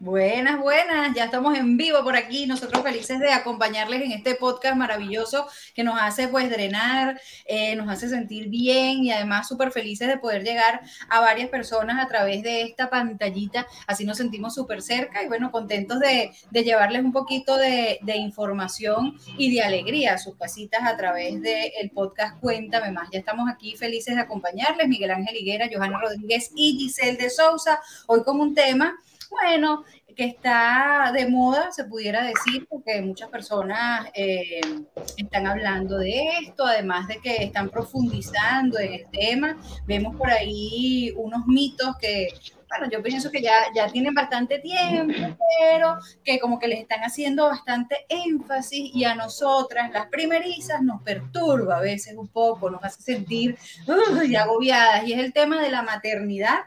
Buenas, buenas, ya estamos en vivo por aquí, nosotros felices de acompañarles en este podcast maravilloso que nos hace pues drenar, eh, nos hace sentir bien y además súper felices de poder llegar a varias personas a través de esta pantallita, así nos sentimos súper cerca y bueno, contentos de, llevarles un poquito de, información y de alegría a sus casitas a través del podcast Cuéntame Más. Ya estamos aquí felices de acompañarles, Miguel Ángel Higuera, Johanna Rodríguez y Giselle de Sousa, hoy con un tema bueno, que está de moda, se pudiera decir, porque muchas personas eh, están hablando de esto, además de que están profundizando en el tema. Vemos por ahí unos mitos que, bueno, yo pienso que ya, ya tienen bastante tiempo, pero que como que les están haciendo bastante énfasis y a nosotras, las primerizas, nos perturba a veces un poco, nos hace sentir agobiadas. Y es el tema de la maternidad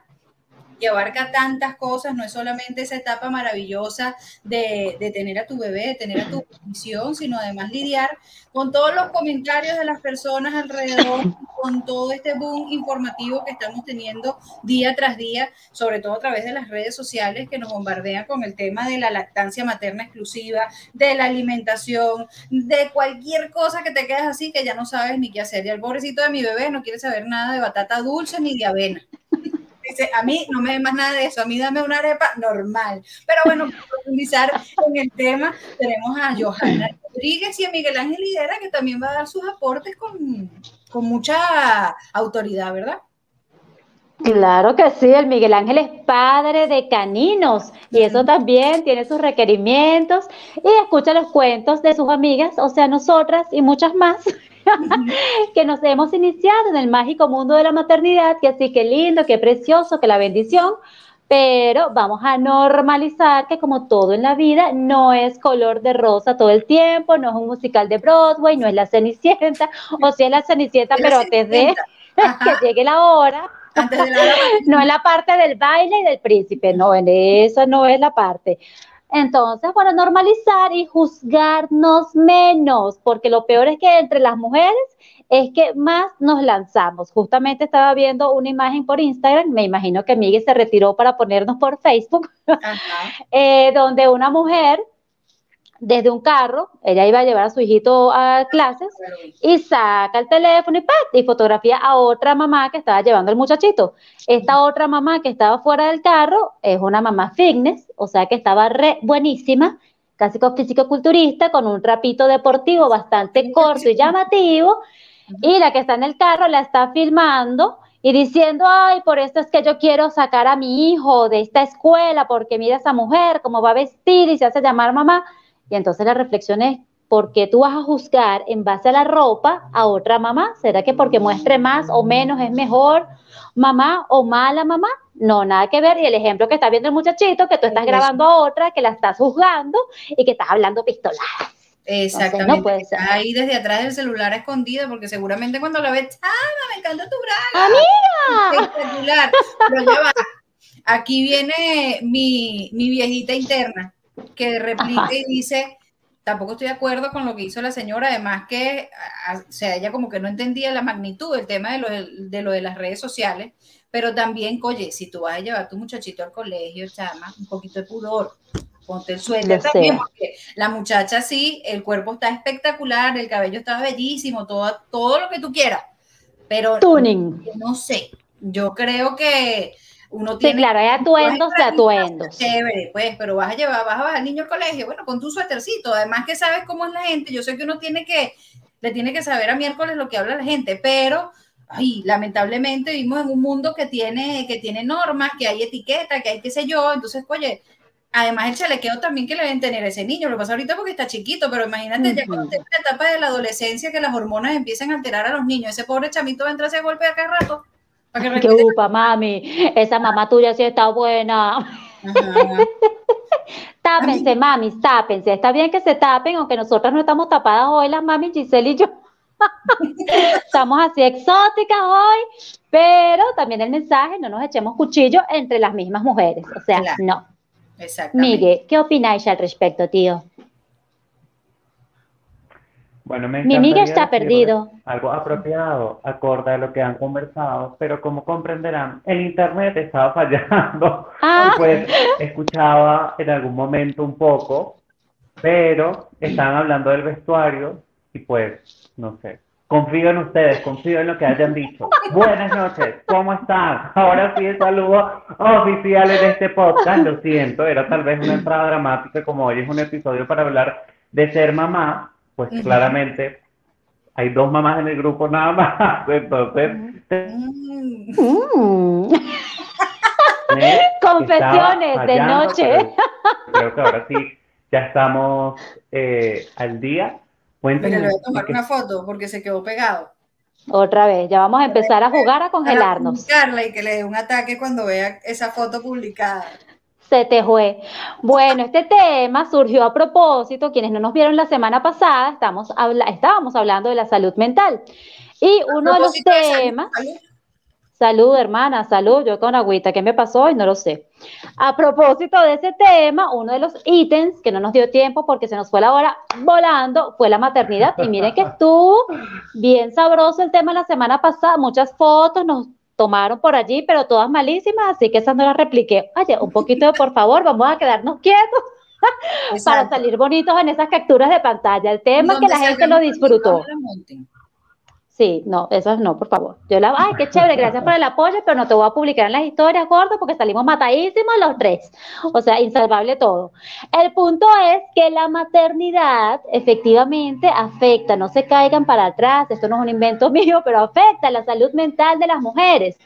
que abarca tantas cosas, no es solamente esa etapa maravillosa de, tener a tu bebé, de tener a tu misión, sino además lidiar con todos los comentarios de las personas alrededor, con todo este boom informativo que estamos teniendo día tras día, sobre todo a través de las redes sociales que nos bombardean con el tema de la lactancia materna exclusiva, de la alimentación, de cualquier cosa que te quedas así que ya no sabes ni qué hacer. Y el pobrecito de mi bebé no quiere saber nada de batata dulce ni de avena dice, a mí no me dé más nada de eso, a mí dame una arepa normal. Pero bueno, para profundizar en el tema, tenemos a Johanna Rodríguez y a Miguel Ángel Lidera, que también va a dar sus aportes con, con mucha autoridad, ¿verdad? Claro que sí, el Miguel Ángel es padre de caninos y eso también tiene sus requerimientos y escucha los cuentos de sus amigas, o sea, nosotras y muchas más que nos hemos iniciado en el mágico mundo de la maternidad, que así que lindo, que precioso, que la bendición, pero vamos a normalizar que como todo en la vida no es color de rosa todo el tiempo, no es un musical de Broadway, no es la Cenicienta, o si es la Cenicienta, pero antes de que llegue la hora, no es la parte del baile y del príncipe, no, en eso no es la parte. Entonces, bueno, normalizar y juzgarnos menos, porque lo peor es que entre las mujeres es que más nos lanzamos. Justamente estaba viendo una imagen por Instagram, me imagino que Miguel se retiró para ponernos por Facebook, eh, donde una mujer desde un carro, ella iba a llevar a su hijito a clases y saca el teléfono y, ¡pat! y fotografía a otra mamá que estaba llevando al muchachito. Esta otra mamá que estaba fuera del carro es una mamá fitness, o sea que estaba re buenísima, casi con físico-culturista, con un trapito deportivo bastante corto y llamativo, y la que está en el carro la está filmando y diciendo, ay, por esto es que yo quiero sacar a mi hijo de esta escuela, porque mira esa mujer, cómo va a vestir y se hace llamar mamá. Y entonces la reflexión es, ¿por qué tú vas a juzgar en base a la ropa a otra mamá? ¿Será que porque muestre más o menos es mejor mamá o mala mamá? No, nada que ver. Y el ejemplo que está viendo el muchachito, que tú estás grabando a otra, que la estás juzgando y que estás hablando pistoladas. Exactamente. Ahí desde atrás del celular escondido, porque seguramente cuando la ves, ¡ah, me encanta tu braga! ¡Amiga! Espectacular. Pero ya va. Aquí viene mi, mi viejita interna que replique y dice, tampoco estoy de acuerdo con lo que hizo la señora, además que, o sea, ella como que no entendía la magnitud del tema de lo de, lo de las redes sociales, pero también, oye, si tú vas a llevar a tu muchachito al colegio, chama, un poquito de pudor, ponte el suéter también, porque la muchacha sí, el cuerpo está espectacular, el cabello está bellísimo, todo, todo lo que tú quieras, pero Tuning. no sé, yo creo que uno tiene. Sí, claro, hay atuendos de atuendos. Chévere, pues, pero vas a llevar, vas a bajar al niño al colegio, bueno, con tu suétercito. Además que sabes cómo es la gente. Yo sé que uno tiene que, le tiene que saber a miércoles lo que habla la gente, pero. Ay, lamentablemente vivimos en un mundo que tiene, que tiene normas, que hay etiqueta, que hay qué sé yo. Entonces, oye, además el chalequeo también que le deben tener a ese niño. Lo pasa ahorita porque está chiquito, pero imagínate ya cuando esté en la etapa de la adolescencia que las hormonas empiezan a alterar a los niños. Ese pobre chamito va a entrar a ese golpe de cada rato. Que upa, mami. Esa mamá tuya sí está buena. tápense, mami, tápense. Está bien que se tapen, aunque nosotras no estamos tapadas hoy, las mami Giselle y yo. estamos así exóticas hoy, pero también el mensaje, no nos echemos cuchillo entre las mismas mujeres. O sea, no. Exactamente. Miguel, ¿qué opináis al respecto, tío? Bueno, me Mi amiga está perdido. Algo apropiado, acorde a lo que han conversado, pero como comprenderán, el internet estaba fallando. Ah. Pues escuchaba en algún momento un poco, pero estaban hablando del vestuario y pues, no sé. Confío en ustedes, confío en lo que hayan dicho. Buenas noches, ¿cómo están? Ahora sí el saludo oficial en este podcast. Lo siento, era tal vez una entrada dramática, como hoy es un episodio para hablar de ser mamá, pues claramente hay dos mamás en el grupo nada más. Entonces, me Confesiones de noche. pero Creo que ahora sí, ya estamos eh, al día. Mira, Cuéntenme. le voy a tomar ¿qué- una foto porque se quedó pegado. Otra vez, ya vamos a empezar a jugar a congelarnos. y que le dé un ataque cuando vea esa foto publicada. Se te fue. Bueno, este tema surgió a propósito, quienes no nos vieron la semana pasada, estamos habla- estábamos hablando de la salud mental. Y uno de los de temas, salud. salud hermana, salud, yo con agüita, ¿qué me pasó? Y no lo sé. A propósito de ese tema, uno de los ítems que no nos dio tiempo porque se nos fue la hora volando fue la maternidad. Y miren que estuvo bien sabroso el tema la semana pasada, muchas fotos nos tomaron por allí, pero todas malísimas, así que esas no las repliqué. Oye, un poquito de por favor, vamos a quedarnos quietos para salir bonitos en esas capturas de pantalla. El tema que Donde la gente lo disfrutó. Sí, no, esas no, por favor. Yo la, ay, qué chévere, gracias por el apoyo, pero no te voy a publicar en las historias, gordo, porque salimos matadísimos los tres. O sea, insalvable todo. El punto es que la maternidad efectivamente afecta, no se caigan para atrás, esto no es un invento mío, pero afecta la salud mental de las mujeres.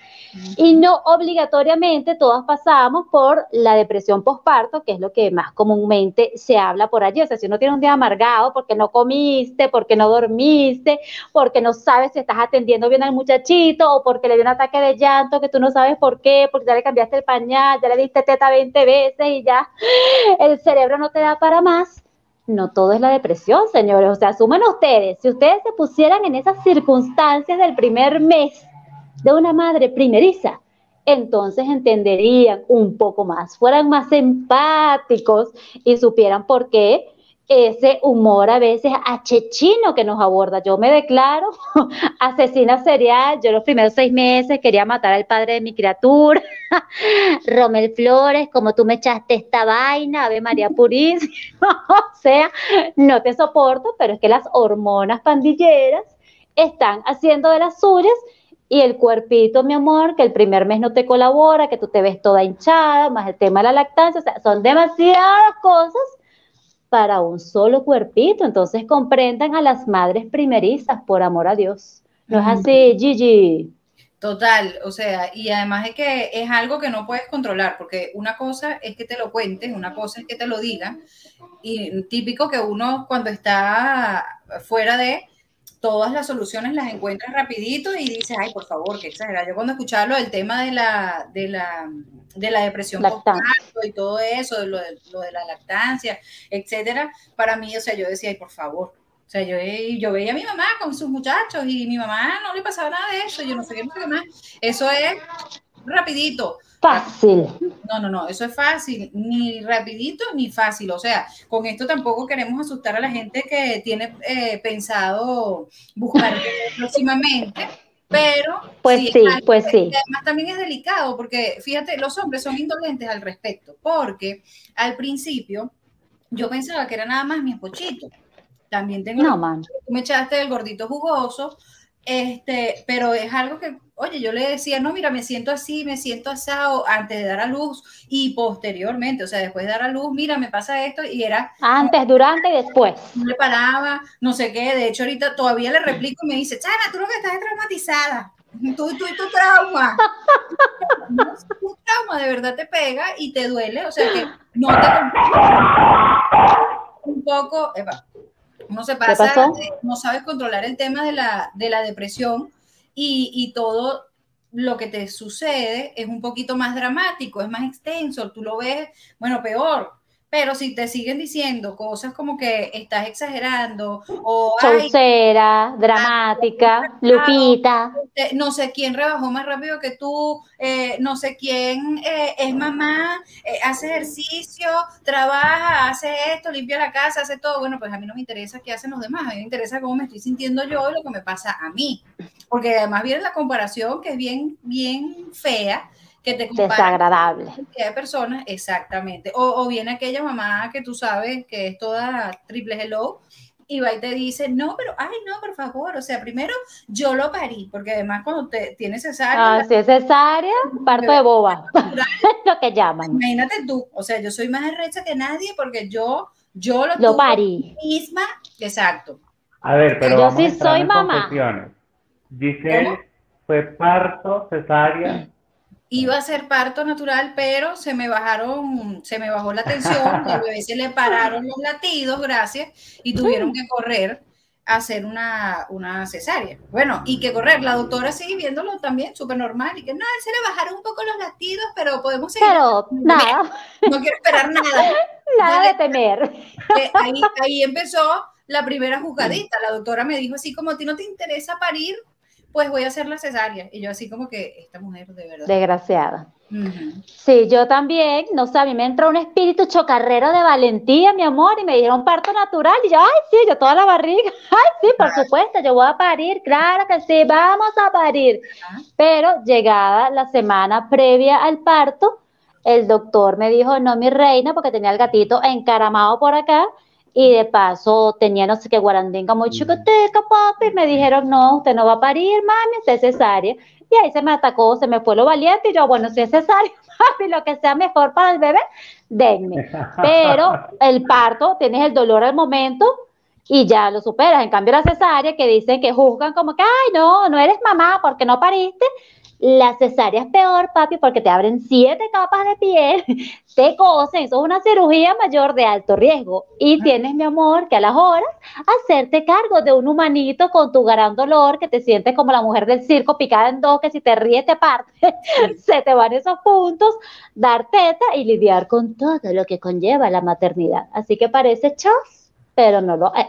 Y no obligatoriamente todas pasamos por la depresión postparto, que es lo que más comúnmente se habla por allí. O sea, si uno tiene un día amargado porque no comiste, porque no dormiste, porque no sabes si estás atendiendo bien al muchachito o porque le dio un ataque de llanto que tú no sabes por qué, porque ya le cambiaste el pañal, ya le diste teta 20 veces y ya el cerebro no te da para más. No todo es la depresión, señores. O sea, asumen ustedes, si ustedes se pusieran en esas circunstancias del primer mes de una madre primeriza, entonces entenderían un poco más, fueran más empáticos y supieran por qué ese humor a veces achechino que nos aborda. Yo me declaro asesina serial. Yo los primeros seis meses quería matar al padre de mi criatura. Romel Flores, como tú me echaste esta vaina, Ave María Purísima. o sea, no te soporto, pero es que las hormonas pandilleras están haciendo de las suyas y el cuerpito, mi amor, que el primer mes no te colabora, que tú te ves toda hinchada, más el tema de la lactancia, o sea, son demasiadas cosas para un solo cuerpito. Entonces comprendan a las madres primerizas, por amor a Dios. No es así, Gigi. Total, o sea, y además es que es algo que no puedes controlar, porque una cosa es que te lo cuenten, una cosa es que te lo digan, y típico que uno cuando está fuera de todas las soluciones las encuentra rapidito y dice, ay, por favor, qué exagerado. Yo cuando escuchaba lo del tema de la, de la, de la depresión y todo eso, de lo, de, lo de la lactancia, etcétera, para mí, o sea, yo decía, ay, por favor, o sea, yo, yo veía a mi mamá con sus muchachos y mi mamá no le pasaba nada de eso, yo no sé qué más. Eso es rapidito. Fácil. No, no, no, eso es fácil, ni rapidito ni fácil. O sea, con esto tampoco queremos asustar a la gente que tiene eh, pensado buscar próximamente, pero... Pues sí, pues sí. además también es delicado porque, fíjate, los hombres son indolentes al respecto, porque al principio yo pensaba que era nada más mi espochito. También tengo No, man. me echaste el gordito jugoso, este, pero es algo que, oye, yo le decía, no, mira, me siento así, me siento asado antes de dar a luz y posteriormente, o sea, después de dar a luz, mira, me pasa esto y era, Antes, durante y después. no le paraba, no sé qué, de hecho ahorita todavía le replico y me dice, Chana, tú lo que estás es traumatizada, tú, tú y tu trauma. No, un trauma de verdad te pega y te duele, o sea que no te un poco, epa, uno se pasa, no sabes controlar el tema de la, de la depresión y, y todo lo que te sucede es un poquito más dramático, es más extenso, tú lo ves, bueno, peor, Pero si te siguen diciendo cosas como que estás exagerando o Chaucera, dramática, Lupita. No sé quién rebajó más rápido que tú, eh, no sé quién eh, es mamá, eh, hace ejercicio, trabaja, hace esto, limpia la casa, hace todo. Bueno, pues a mí no me interesa qué hacen los demás, a mí me interesa cómo me estoy sintiendo yo y lo que me pasa a mí. Porque además viene la comparación que es bien, bien fea que te Desagradable. de personas, exactamente. O, o viene aquella mamá que tú sabes que es toda triple hello y va y te dice, no, pero, ay, no, por favor, o sea, primero yo lo parí, porque además cuando te tienes cesárea... Ah, si es cesárea, parto de boba, lo que llaman. Imagínate tú, o sea, yo soy más arrecha que nadie porque yo, yo lo, lo parí. misma, exacto. A ver, pero yo sí soy mamá. Dice, fue parto, cesárea, iba a ser parto natural, pero se me bajaron, se me bajó la tensión, a bebé se le pararon los latidos, gracias, y tuvieron que correr a hacer una, una cesárea. Bueno, y que correr, la doctora sigue viéndolo también súper normal, y que nada, se le bajaron un poco los latidos, pero podemos seguir. Pero nada. No quiero esperar nada. Nada de temer. Ahí, ahí empezó la primera juzgadita. La doctora me dijo así como, ¿a ti no te interesa parir? Pues voy a hacer la cesárea. Y yo así como que, esta mujer de verdad. Desgraciada. Sí, yo también, no sé, a mí me entró un espíritu chocarrero de valentía, mi amor, y me dieron parto natural. Y yo, ay, sí, yo toda la barriga. Ay, sí, por supuesto, yo voy a parir, claro que sí, vamos a parir. Pero llegada la semana previa al parto, el doctor me dijo, no, mi reina, porque tenía el gatito encaramado por acá y de paso tenía no sé qué guarandinga muy chiquitica, papi, me dijeron, no, usted no va a parir, mami, usted es cesárea. Y ahí se me atacó, se me fue lo valiente, y yo, bueno, si es cesárea, papi, lo que sea mejor para el bebé, denme. Pero el parto, tienes el dolor al momento y ya lo superas. En cambio, la cesárea, que dicen que juzgan como que, ay, no, no eres mamá porque no pariste, la cesárea es peor, papi, porque te abren siete capas de piel, te cosen, eso es una cirugía mayor de alto riesgo. Y tienes, mi amor, que a las horas hacerte cargo de un humanito con tu gran dolor, que te sientes como la mujer del circo picada en dos, que si te ríes te parte, se te van esos puntos, dar teta y lidiar con todo lo que conlleva la maternidad. Así que parece chos, pero no lo es.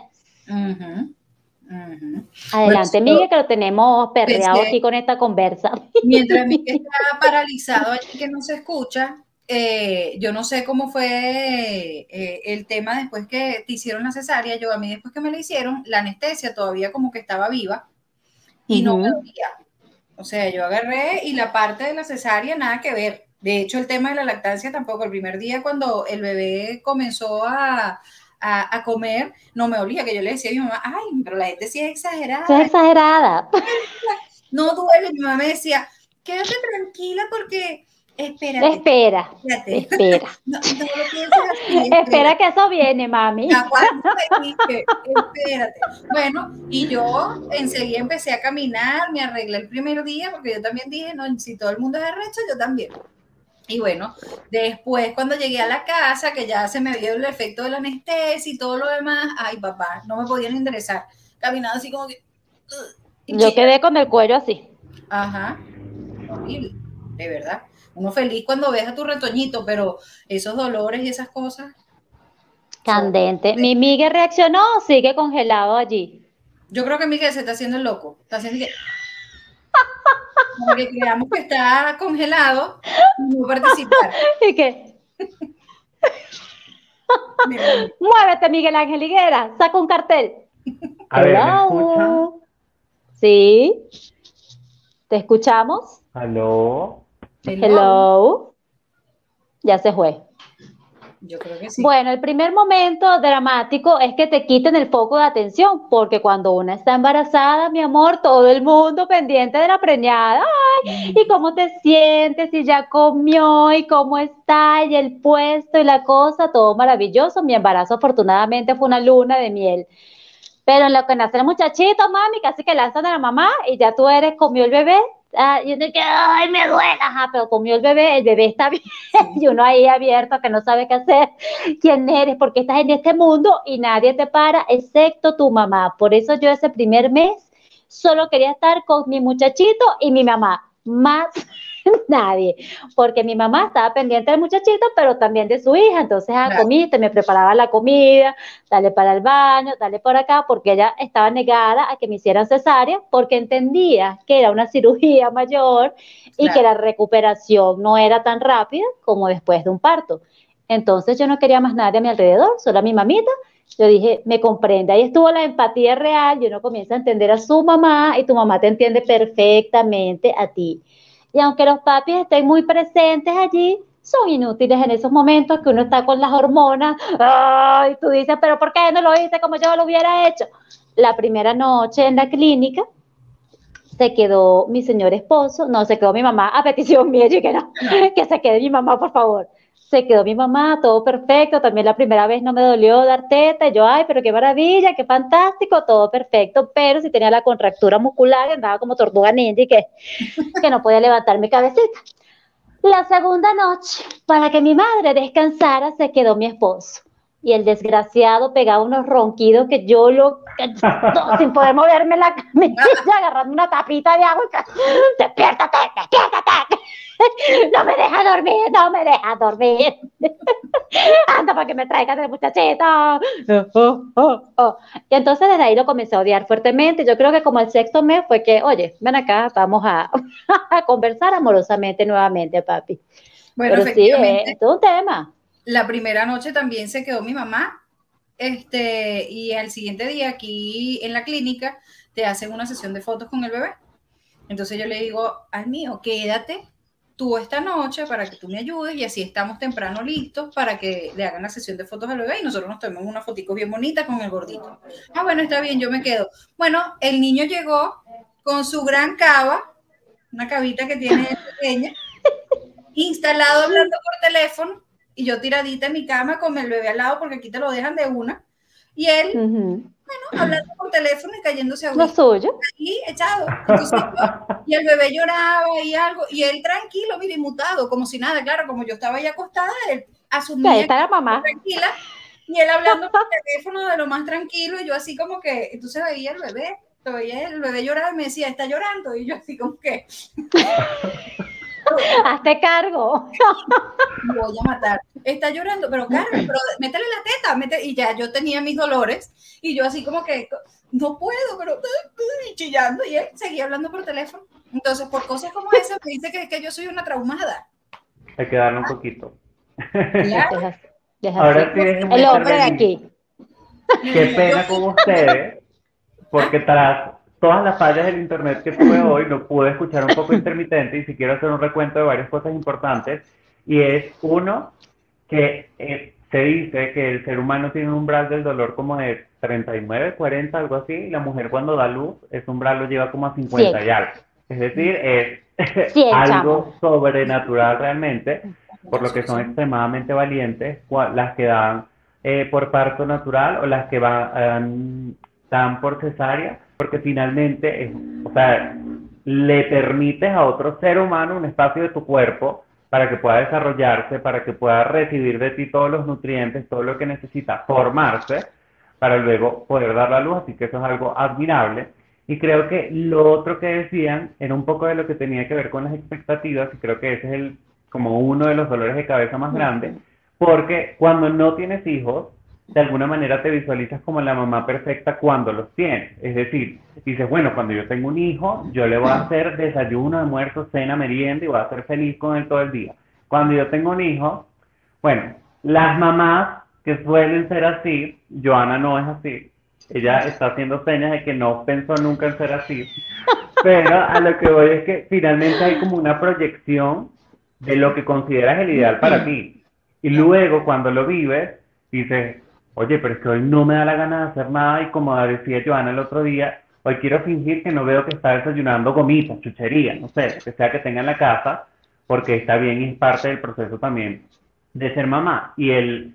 Adelante, Miguel, que lo tenemos perreado aquí con esta conversa. Mientras Miguel está paralizado que no se escucha, eh, yo no sé cómo fue eh, el tema después que te hicieron la cesárea. Yo a mí después que me la hicieron, la anestesia todavía como que estaba viva y no me dolía. O sea, yo agarré y la parte de la cesárea nada que ver. De hecho, el tema de la lactancia tampoco. El primer día cuando el bebé comenzó a, a, comer, no me olía, que yo le decía a mi mamá, ay, pero la gente sí es exagerada. Es exagerada. No duele, mi mamá me decía, quédate tranquila porque espérate. Espera. Espérate. Espera. No, no lo así, espera. que eso viene, mami. espérate. Bueno, y yo enseguida empecé a caminar, me arreglé el primer día, porque yo también dije, no, si todo el mundo es arrecho, yo también. Y bueno, después cuando llegué a la casa, que ya se me vio el efecto de la anestesia y todo lo demás, ay papá, no me podían enderezar. Caminando así como que... Yo quedé con el cuello así. Ajá, horrible, de verdad. Uno feliz cuando ves a tu retoñito, pero esos dolores y esas cosas... Candente. ¿Mi Miguel reaccionó sigue congelado allí? Yo creo que Miguel se está haciendo el loco. Está haciendo que... Porque creamos que está congelado no participar. ¿Y qué? Muévete, Miguel Ángel Higuera, saca un cartel. A ver, ¿me Sí. ¿Te escuchamos? Hello. Hello. Ya se fue. Yo creo que sí. Bueno, el primer momento dramático es que te quiten el foco de atención, porque cuando una está embarazada, mi amor, todo el mundo pendiente de la preñada. Ay, ¿y cómo te sientes? Y ya comió, y cómo está, y el puesto, y la cosa, todo maravilloso. Mi embarazo, afortunadamente, fue una luna de miel. Pero en lo que nace el muchachito, mami, casi que lanzan a la mamá, y ya tú eres, comió el bebé, Ah, y uno que, ay, me duele, ajá, pero comió el bebé, el bebé está bien, y uno ahí abierto que no sabe qué hacer, quién eres, porque estás en este mundo y nadie te para, excepto tu mamá. Por eso yo ese primer mes solo quería estar con mi muchachito y mi mamá, más nadie, porque mi mamá estaba pendiente del muchachito, pero también de su hija, entonces ah, comiste, me preparaba la comida, dale para el baño, dale por acá, porque ella estaba negada a que me hicieran cesárea, porque entendía que era una cirugía mayor y que la recuperación no era tan rápida como después de un parto. Entonces yo no quería más nadie a mi alrededor, solo a mi mamita. Yo dije, me comprende, ahí estuvo la empatía real, y uno comienza a entender a su mamá y tu mamá te entiende perfectamente a ti. Y aunque los papis estén muy presentes allí, son inútiles en esos momentos que uno está con las hormonas. Ay, tú dices, pero ¿por qué no lo hice como yo lo hubiera hecho? La primera noche en la clínica se quedó mi señor esposo, no, se quedó mi mamá a petición mía, y que no, que se quede mi mamá, por favor se quedó mi mamá, todo perfecto, también la primera vez no me dolió dar teta, yo, ay, pero qué maravilla, qué fantástico, todo perfecto, pero si tenía la contractura muscular, andaba como tortuga ninja y que, que no podía levantar mi cabecita. La segunda noche, para que mi madre descansara, se quedó mi esposo. Y el desgraciado pegaba unos ronquidos que yo lo, sin poder moverme la camilla, agarrando una tapita de agua, y despiértate, despiértate no me deja dormir, no me deja dormir. Anda para que me traigan el muchachito. Oh, oh, oh. Y entonces desde ahí lo comencé a odiar fuertemente. Yo creo que como el sexto mes fue que, oye, ven acá, vamos a, conversar amorosamente nuevamente, papi. Bueno, Pero sí, es un tema. La primera noche también se quedó mi mamá. Este, y al siguiente día aquí en la clínica te hacen una sesión de fotos con el bebé. Entonces yo le digo al mío, quédate tú esta noche para que tú me ayudes y así estamos temprano listos para que le hagan la sesión de fotos al bebé y nosotros nos tomemos una fotico bien bonita con el gordito. Ah, bueno, está bien, yo me quedo. Bueno, el niño llegó con su gran cava, una cavita que tiene pequeña, instalado hablando por teléfono y yo tiradita en mi cama con el bebé al lado porque aquí te lo dejan de una. Y él bueno, hablando por teléfono y cayéndose a Lo suyo. Ahí, echado. y el bebé lloraba y algo, y él tranquilo, mire, inmutado, como si nada, claro, como yo estaba ahí acostada, él asumía ahí está la mamá. tranquila, y él hablando por teléfono de lo más tranquilo, y yo así como que, entonces veía el bebé, veía el bebé llorar y me decía, está llorando, y yo así como que... Hazte cargo. voy a matar. Está llorando, pero Carmen, pero métele la teta, métele. y ya yo tenía mis dolores y yo así como que no puedo, pero chillando y él seguía hablando por teléfono. Entonces, por cosas como esas, me dice que, que yo soy una traumada. Hay que darle un poquito. Ahora sí El hombre de aquí. Qué pena con ustedes, porque tras todas las fallas del internet que tuve hoy, lo pude escuchar un poco intermitente y si quiero hacer un recuento de varias cosas importantes. Y es uno, que eh, se dice que el ser humano tiene un umbral del dolor como de 39, 40, algo así, y la mujer cuando da luz, ese umbral lo lleva como a 50 y algo. Es decir, es algo sobrenatural realmente, por lo que son extremadamente valientes las que dan eh, por parto natural o las que van, dan por cesárea porque finalmente, o sea, le permites a otro ser humano un espacio de tu cuerpo para que pueda desarrollarse, para que pueda recibir de ti todos los nutrientes, todo lo que necesita, formarse, para luego poder dar la luz, así que eso es algo admirable. Y creo que lo otro que decían era un poco de lo que tenía que ver con las expectativas, y creo que ese es el, como uno de los dolores de cabeza más grandes, porque cuando no tienes hijos, de alguna manera te visualizas como la mamá perfecta cuando los tienes. Es decir, dices, bueno, cuando yo tengo un hijo, yo le voy a hacer desayuno, almuerzo, cena, merienda y voy a ser feliz con él todo el día. Cuando yo tengo un hijo, bueno, las mamás que suelen ser así, Joana no es así. Ella está haciendo señas de que no pensó nunca en ser así. Pero a lo que voy es que finalmente hay como una proyección de lo que consideras el ideal para ti. Y luego cuando lo vives, dices, oye, pero es que hoy no me da la gana de hacer nada y como decía Joana el otro día, hoy quiero fingir que no veo que está desayunando gomitas, chuchería, no sé, que sea que tenga en la casa, porque está bien y es parte del proceso también de ser mamá. Y el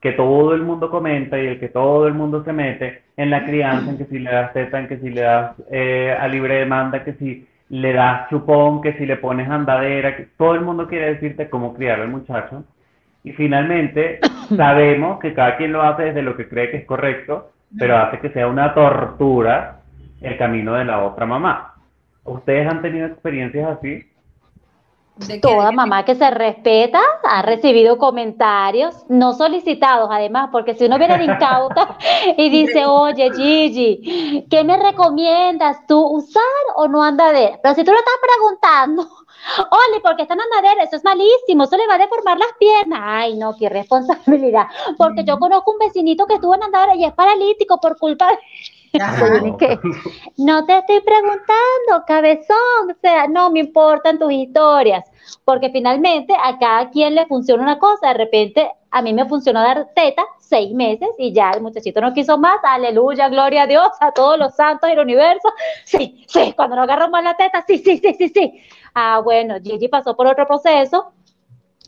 que todo el mundo comenta y el que todo el mundo se mete en la crianza, en que si le das teta, en que si le das eh, a libre demanda, que si le das chupón, que si le pones andadera, que todo el mundo quiere decirte cómo criar al muchacho. Y finalmente, sabemos que cada quien lo hace desde lo que cree que es correcto, pero hace que sea una tortura el camino de la otra mamá. ¿Ustedes han tenido experiencias así? Toda mamá que se respeta ha recibido comentarios no solicitados, además, porque si uno viene incauta y dice, oye, Gigi, ¿qué me recomiendas tú usar o no andadera? Pero si tú lo estás preguntando, Oli, porque está en andadera, eso es malísimo, eso le va a deformar las piernas. Ay, no, qué responsabilidad. Porque yo conozco un vecinito que estuvo en andadera y es paralítico por culpa de no te estoy preguntando, cabezón, o sea, no me importan tus historias, porque finalmente a cada quien le funciona una cosa, de repente a mí me funcionó dar teta seis meses y ya el muchachito no quiso más, aleluya, gloria a Dios, a todos los santos del universo, sí, sí, cuando no agarró más la teta, sí, sí, sí, sí, sí. Ah, bueno, Gigi pasó por otro proceso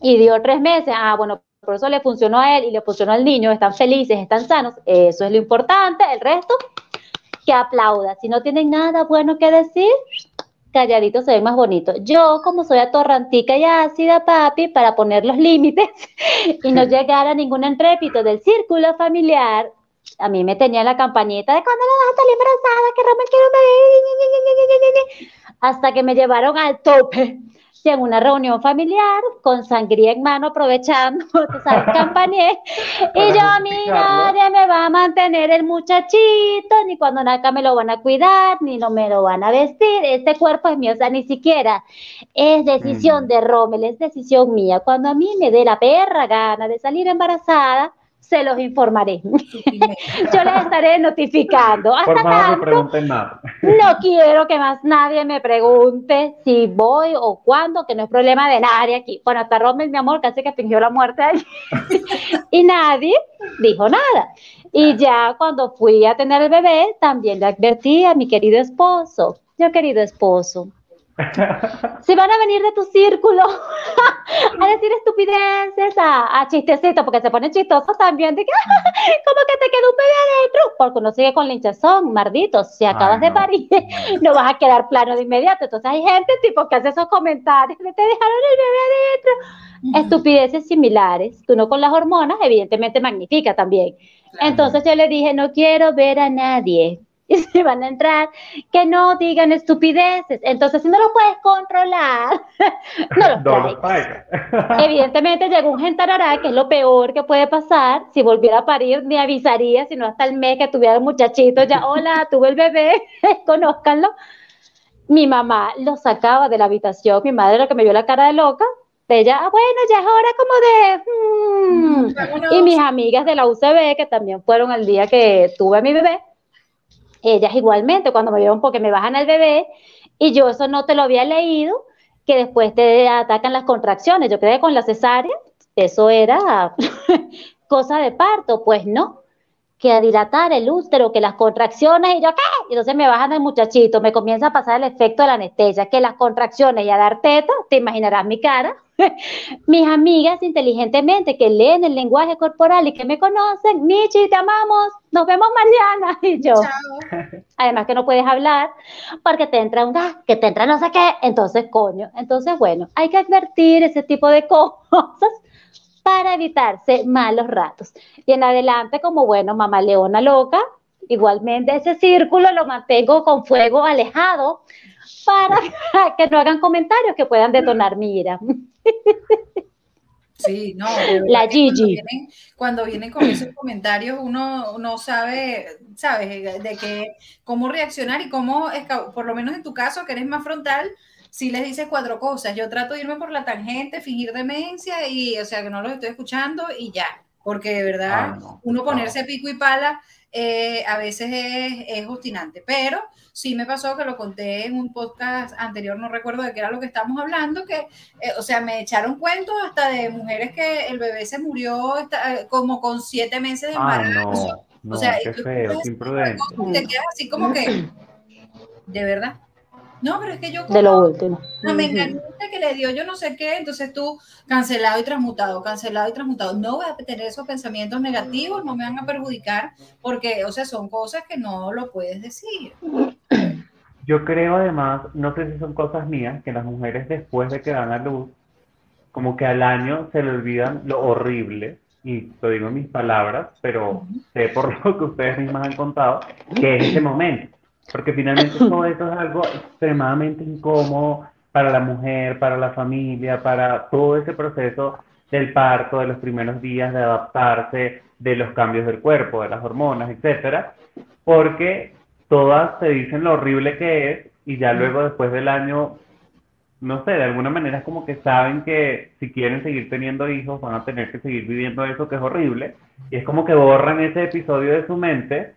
y dio tres meses, ah, bueno, por eso le funcionó a él y le funcionó al niño, están felices, están sanos, eso es lo importante, el resto que aplauda. Si no tienen nada bueno que decir, calladito se ve más bonito. Yo, como soy atorrantica y ácida, papi, para poner los límites y no llegar a ningún entrepito del círculo familiar, a mí me tenía la campañita de cuando la vas a salir embarazada, que Roman quiero hasta que me llevaron al tope en una reunión familiar con sangría en mano, aprovechando, tú sabes, campañé. y yo, a mí nadie me va a mantener el muchachito, ni cuando naca me lo van a cuidar, ni no me lo van a vestir. Este cuerpo es mío, o sea, ni siquiera es decisión de Rommel, es decisión mía. Cuando a mí me dé la perra gana de salir embarazada, se los informaré. Yo les estaré notificando. Hasta tanto, no quiero que más nadie me pregunte si voy o cuándo, que no es problema de nadie aquí. Bueno, hasta Rommel, mi amor, casi que fingió la muerte ahí. y nadie dijo nada. Y ya cuando fui a tener el bebé, también le advertí a mi querido esposo, yo querido esposo, si van a venir de tu círculo a decir estupideces, a, a chistecitos, porque se pone chistoso también, de que, como que te quedó un bebé adentro, porque uno sigue con la hinchazón, mardito, si acabas de parir, no vas a quedar plano de inmediato. Entonces hay gente tipo que hace esos comentarios de te dejaron el bebé adentro. Estupideces similares, tú no con las hormonas, evidentemente magnifica también. Entonces yo le dije, no quiero ver a nadie y se van a entrar, que no digan estupideces. Entonces, si no lo puedes controlar, no los traigas. Evidentemente llegó un gentarará, que es lo peor que puede pasar. Si volviera a parir, ni avisaría, sino hasta el mes que tuviera el muchachito, ya, hola, tuve el bebé, conózcanlo. Mi mamá lo sacaba de la habitación, mi madre lo que me vio la cara de loca, ella, ah, bueno, ya es hora como de... Mm". Y mis amigas de la UCB, que también fueron el día que tuve a mi bebé, ellas igualmente, cuando me vieron porque me bajan al bebé, y yo eso no te lo había leído, que después te atacan las contracciones. Yo quedé con la cesárea, eso era cosa de parto, pues no, que a dilatar el útero, que las contracciones, y yo, ¿qué? Y entonces me bajan el muchachito, me comienza a pasar el efecto de la anestesia, que las contracciones y a dar teta, te imaginarás mi cara, Mis amigas inteligentemente que leen el lenguaje corporal y que me conocen, Michi, te amamos, nos vemos mañana. Y yo, además que no puedes hablar porque te entra un gas, que te entra no sé qué, entonces coño. Entonces, bueno, hay que advertir ese tipo de cosas para evitarse malos ratos. Y en adelante, como bueno, mamá leona loca, igualmente ese círculo lo mantengo con fuego alejado para que no hagan comentarios que puedan detonar mi ira. Sí, no. La Gigi. Cuando vienen, con esos comentarios, uno no sabe, ¿sabes? De que, cómo reaccionar y cómo, por lo menos en tu caso, que eres más frontal, si les dices cuatro cosas. Yo trato de irme por la tangente, fingir demencia y, o sea, que no los estoy escuchando y ya. Porque de verdad, ah, uno ponerse pico y pala eh, a veces es, es obstinante. Pero sí me pasó que lo conté en un podcast anterior, no recuerdo de qué era lo que estábamos hablando, que, eh, o sea, me echaron cuentos hasta de mujeres que el bebé se murió eh, como con siete meses de embarazo. o sea, qué feo, sin Te quedas así como que, de verdad. No, pero es que yo como, de lo último. No, me engañaste que le dio yo no sé qué, entonces tú cancelado y transmutado, cancelado y transmutado. No voy a tener esos pensamientos negativos, no me van a perjudicar, porque, o sea, son cosas que no lo puedes decir. Yo creo además, no sé si son cosas mías, que las mujeres después de que dan a luz, como que al año se le olvidan lo horrible, y lo digo en mis palabras, pero sé por lo que ustedes mismas han contado, que es ese momento porque finalmente todo esto es algo extremadamente incómodo, para la mujer, para la familia, para todo ese proceso del parto, de los primeros días, de adaptarse, de los cambios del cuerpo, de las hormonas, etcétera, porque todas te dicen lo horrible que es y ya luego después del año, no sé, de alguna manera es como que saben que si quieren seguir teniendo hijos van a tener que seguir viviendo eso que es horrible. Y es como que borran ese episodio de su mente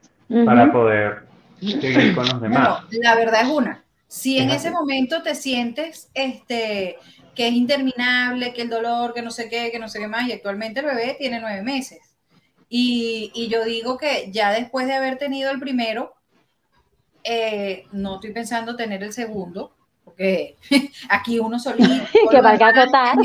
para poder seguir con los demás. la verdad es una, si en ese momento te sientes este, que es interminable, que el dolor, que no sé qué, que no sé qué más, y actualmente el bebé tiene nueve meses. Y, y yo digo que ya después de haber tenido el primero, eh, no estoy pensando tener el segundo, porque aquí uno solito. que valga acotar.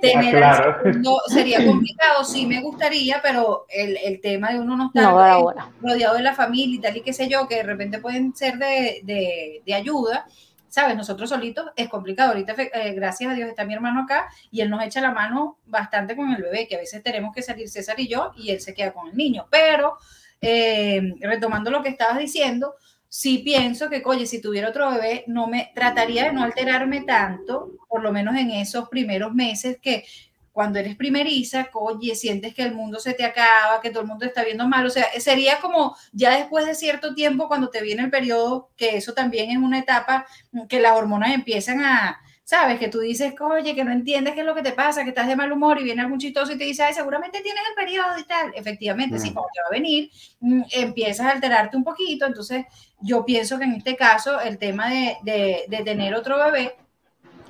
Tener el segundo sería complicado, sí me gustaría, pero el, el tema de uno no estar rodeado de la familia y tal y qué sé yo, que de repente pueden ser de, de, de ayuda. ¿sabes? Nosotros solitos es complicado. Ahorita, eh, gracias a Dios, está mi hermano acá y él nos echa la mano bastante con el bebé, que a veces tenemos que salir César y yo y él se queda con el niño. Pero, eh, retomando lo que estabas diciendo, sí pienso que, oye, si tuviera otro bebé, no me trataría de no alterarme tanto, por lo menos en esos primeros meses que cuando eres primeriza, oye, sientes que el mundo se te acaba, que todo el mundo está viendo mal, o sea, sería como ya después de cierto tiempo, cuando te viene el periodo, que eso también es una etapa que las hormonas empiezan a, sabes, que tú dices, oye, que no entiendes qué es lo que te pasa, que estás de mal humor y viene algún chistoso y te dice, ay, seguramente tienes el periodo y tal. Efectivamente, sí, cuando te va a venir, mm, empiezas a alterarte un poquito, entonces yo pienso que en este caso el tema de, de, de tener otro bebé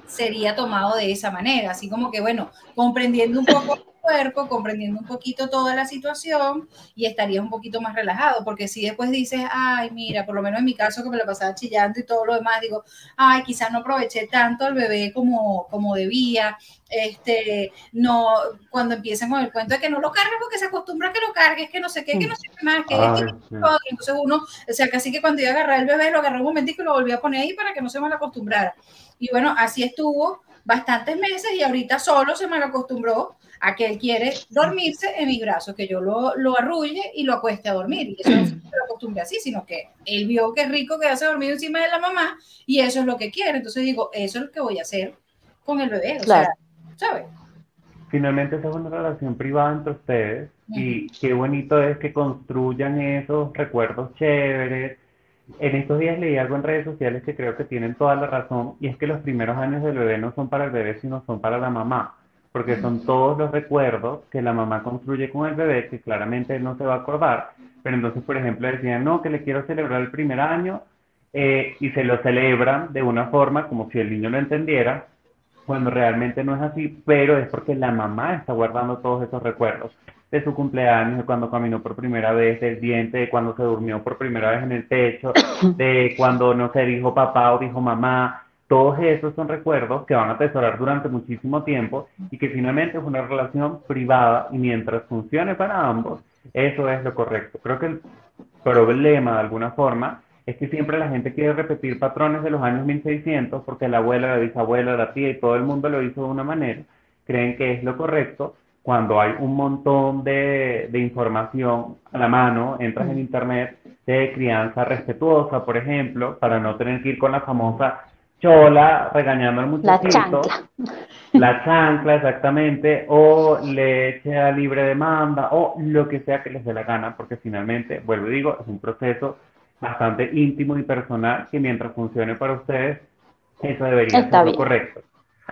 sería tomado de esa manera, así como que, bueno, comprendiendo un poco cuerpo, comprendiendo un poquito toda la situación y estarías un poquito más relajado, porque si después dices, ay, mira, por lo menos en mi caso que me lo pasaba chillando y todo lo demás, digo, ay, quizás no aproveché tanto al bebé como, como debía, este, no, cuando empiezan con el cuento de que no lo cargues porque se acostumbra a que lo cargues, que no sé qué, que no sé qué más, que, entonces uno, o sea, casi que cuando iba a agarrar el bebé, lo agarró un momentico y lo volví a poner ahí para que no se mal acostumbrara. Y bueno, así estuvo bastantes meses y ahorita solo se me acostumbró a que él quiere dormirse en mis brazos, que yo lo, lo arrulle y lo acueste a dormir. Y eso no se lo acostumbré así, sino que él vio que es rico que hace dormir encima de la mamá y eso es lo que quiere. Entonces digo, eso es lo que voy a hacer con el bebé. O sea, ¿sabes? Finalmente esa es una relación privada entre ustedes y qué bonito es que construyan esos recuerdos chéveres, en estos días leí algo en redes sociales que creo que tienen toda la razón y es que los primeros años del bebé no son para el bebé, sino son para la mamá, porque son todos los recuerdos que la mamá construye con el bebé que claramente no se va a acordar, pero entonces, por ejemplo, decían, no, que le quiero celebrar el primer año eh, y se lo celebran de una forma como si el niño lo entendiera, cuando realmente no es así, pero es porque la mamá está guardando todos esos recuerdos de su cumpleaños, de cuando caminó por primera vez, del diente, de cuando se durmió por primera vez en el techo, de cuando no se dijo papá o dijo mamá. Todos esos son recuerdos que van a atesorar durante muchísimo tiempo y que finalmente es una relación privada y mientras funcione para ambos, eso es lo correcto. Creo que el problema de alguna forma es que siempre la gente quiere repetir patrones de los años 1600 porque la abuela, la bisabuela, la tía y todo el mundo lo hizo de una manera, creen que es lo correcto cuando hay un montón de, información a la mano, entras en internet de crianza respetuosa, por ejemplo, para no tener que ir con la famosa chola regañando al muchachito. La chancla. La chancla, exactamente, o leche a libre demanda, o lo que sea que les dé la gana, porque finalmente, vuelvo y digo, es un proceso bastante íntimo y personal que mientras funcione para ustedes, eso debería ser lo correcto.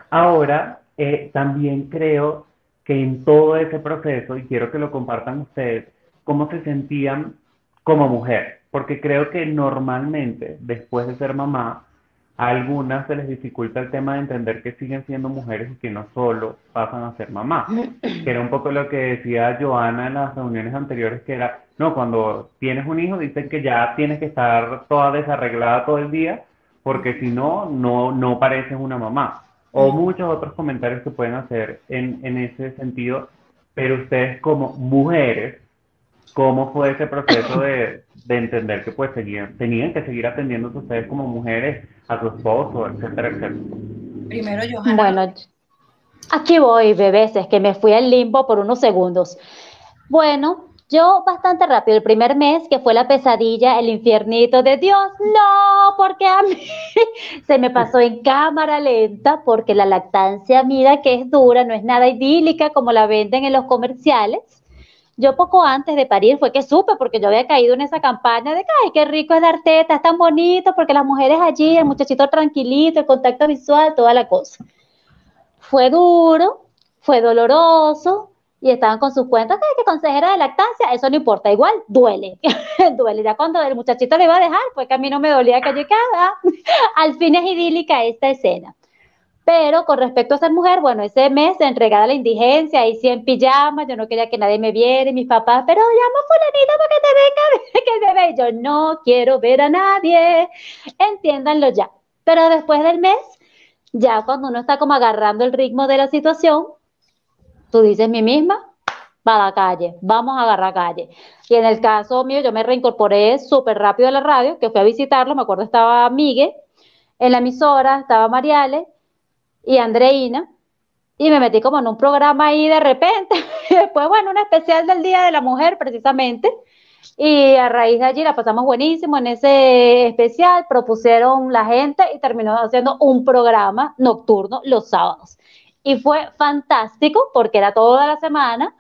Ahora, eh, también creo que en todo ese proceso, y quiero que lo compartan ustedes, cómo se sentían como mujer, porque creo que normalmente después de ser mamá, a algunas se les dificulta el tema de entender que siguen siendo mujeres y que no solo pasan a ser mamá, que era un poco lo que decía Joana en las reuniones anteriores, que era, no, cuando tienes un hijo dicen que ya tienes que estar toda desarreglada todo el día, porque si no, no, no pareces una mamá o muchos otros comentarios que pueden hacer en, en ese sentido, pero ustedes como mujeres, ¿cómo fue ese proceso de, de entender que pues seguían, tenían que seguir atendiendo a ustedes como mujeres, a su esposo, etcétera, etcétera? Primero, Johanna. Bueno, aquí voy, bebés, es que me fui al limbo por unos segundos. Bueno, Yo bastante rápido, el primer mes que fue la pesadilla, el infiernito de Dios, no, porque a mí se me pasó en cámara lenta, porque la lactancia, mira que es dura, no es nada idílica como la venden en los comerciales. Yo poco antes de parir fue que supe, porque yo había caído en esa campaña de que, ay, qué rico es dar teta, es tan bonito, porque las mujeres allí, el muchachito tranquilito, el contacto visual, toda la cosa. Fue duro, fue doloroso, y estaban con sus cuentas, que consejera de lactancia, eso no importa, igual duele, duele. Ya cuando el muchachito le iba a dejar, pues que a mí no me dolía que llegara. Al fin es idílica esta escena. Pero con respecto a ser mujer, bueno, ese mes entregada a la indigencia, ahí sí en pijama, yo no quería que nadie me viera, y mis papás, pero llama a fulanita para que te venga, que se ve. yo no quiero ver a nadie. Entiéndanlo ya. Pero después del mes, ya cuando uno está como agarrando el ritmo de la situación, tú dices mí misma, va a la calle, vamos a agarrar calle. Y en el caso mío, yo me reincorporé súper rápido a la radio, que fui a visitarlo, me acuerdo estaba Miguel en la emisora, estaba Mariale y Andreina, y me metí como en un programa ahí de repente, y después, bueno, un especial del Día de la Mujer precisamente, y a raíz de allí la pasamos buenísimo en ese especial, propusieron la gente y terminó haciendo un programa nocturno los sábados y fue fantástico porque era toda la semana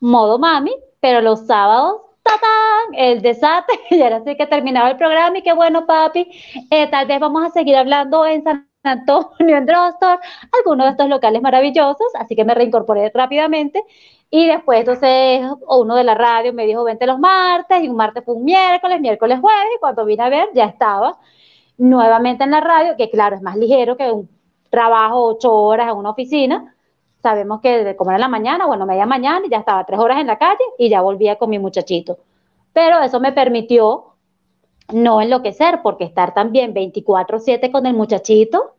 modo mami, pero los sábados, ¡tatán! El desate, y era así que terminaba el programa y qué bueno, papi, eh, tal vez vamos a seguir hablando en San Antonio, en Drostor, algunos de estos locales maravillosos, así que me reincorporé rápidamente. Y después, entonces, uno de la radio me dijo, vente los martes, y un martes fue un miércoles, miércoles jueves, y cuando vine a ver, ya estaba nuevamente en la radio, que claro, es más ligero que un trabajo ocho horas en una oficina, sabemos que de como era en la mañana, bueno, media mañana y ya estaba tres horas en la calle y ya volvía con mi muchachito. Pero eso me permitió no enloquecer, porque estar también 24/7 con el muchachito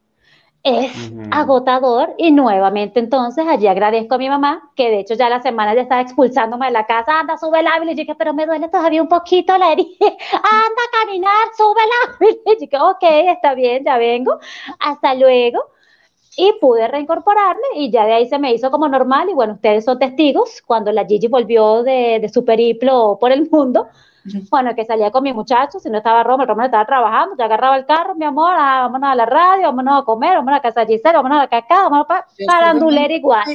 es agotador. Y nuevamente entonces allí agradezco a mi mamá, que de hecho ya la semana ya estaba expulsándome de la casa, anda, sube el hábil, y dije, pero me duele todavía un poquito la herida, anda a caminar, sube el hábil, y dije, ok, está bien, ya vengo, hasta luego, y pude reincorporarme y ya de ahí se me hizo como normal y bueno, ustedes son testigos, cuando la Gigi volvió de, de su periplo por el mundo, bueno, que salía con mi muchacho, si no estaba Roma, Roma estaba trabajando, yo agarraba el carro, mi amor, ah, vámonos a la radio, vámonos a comer, vámonos a casa de Gisela, vámonos a la cacao, vámonos para paranduler igual.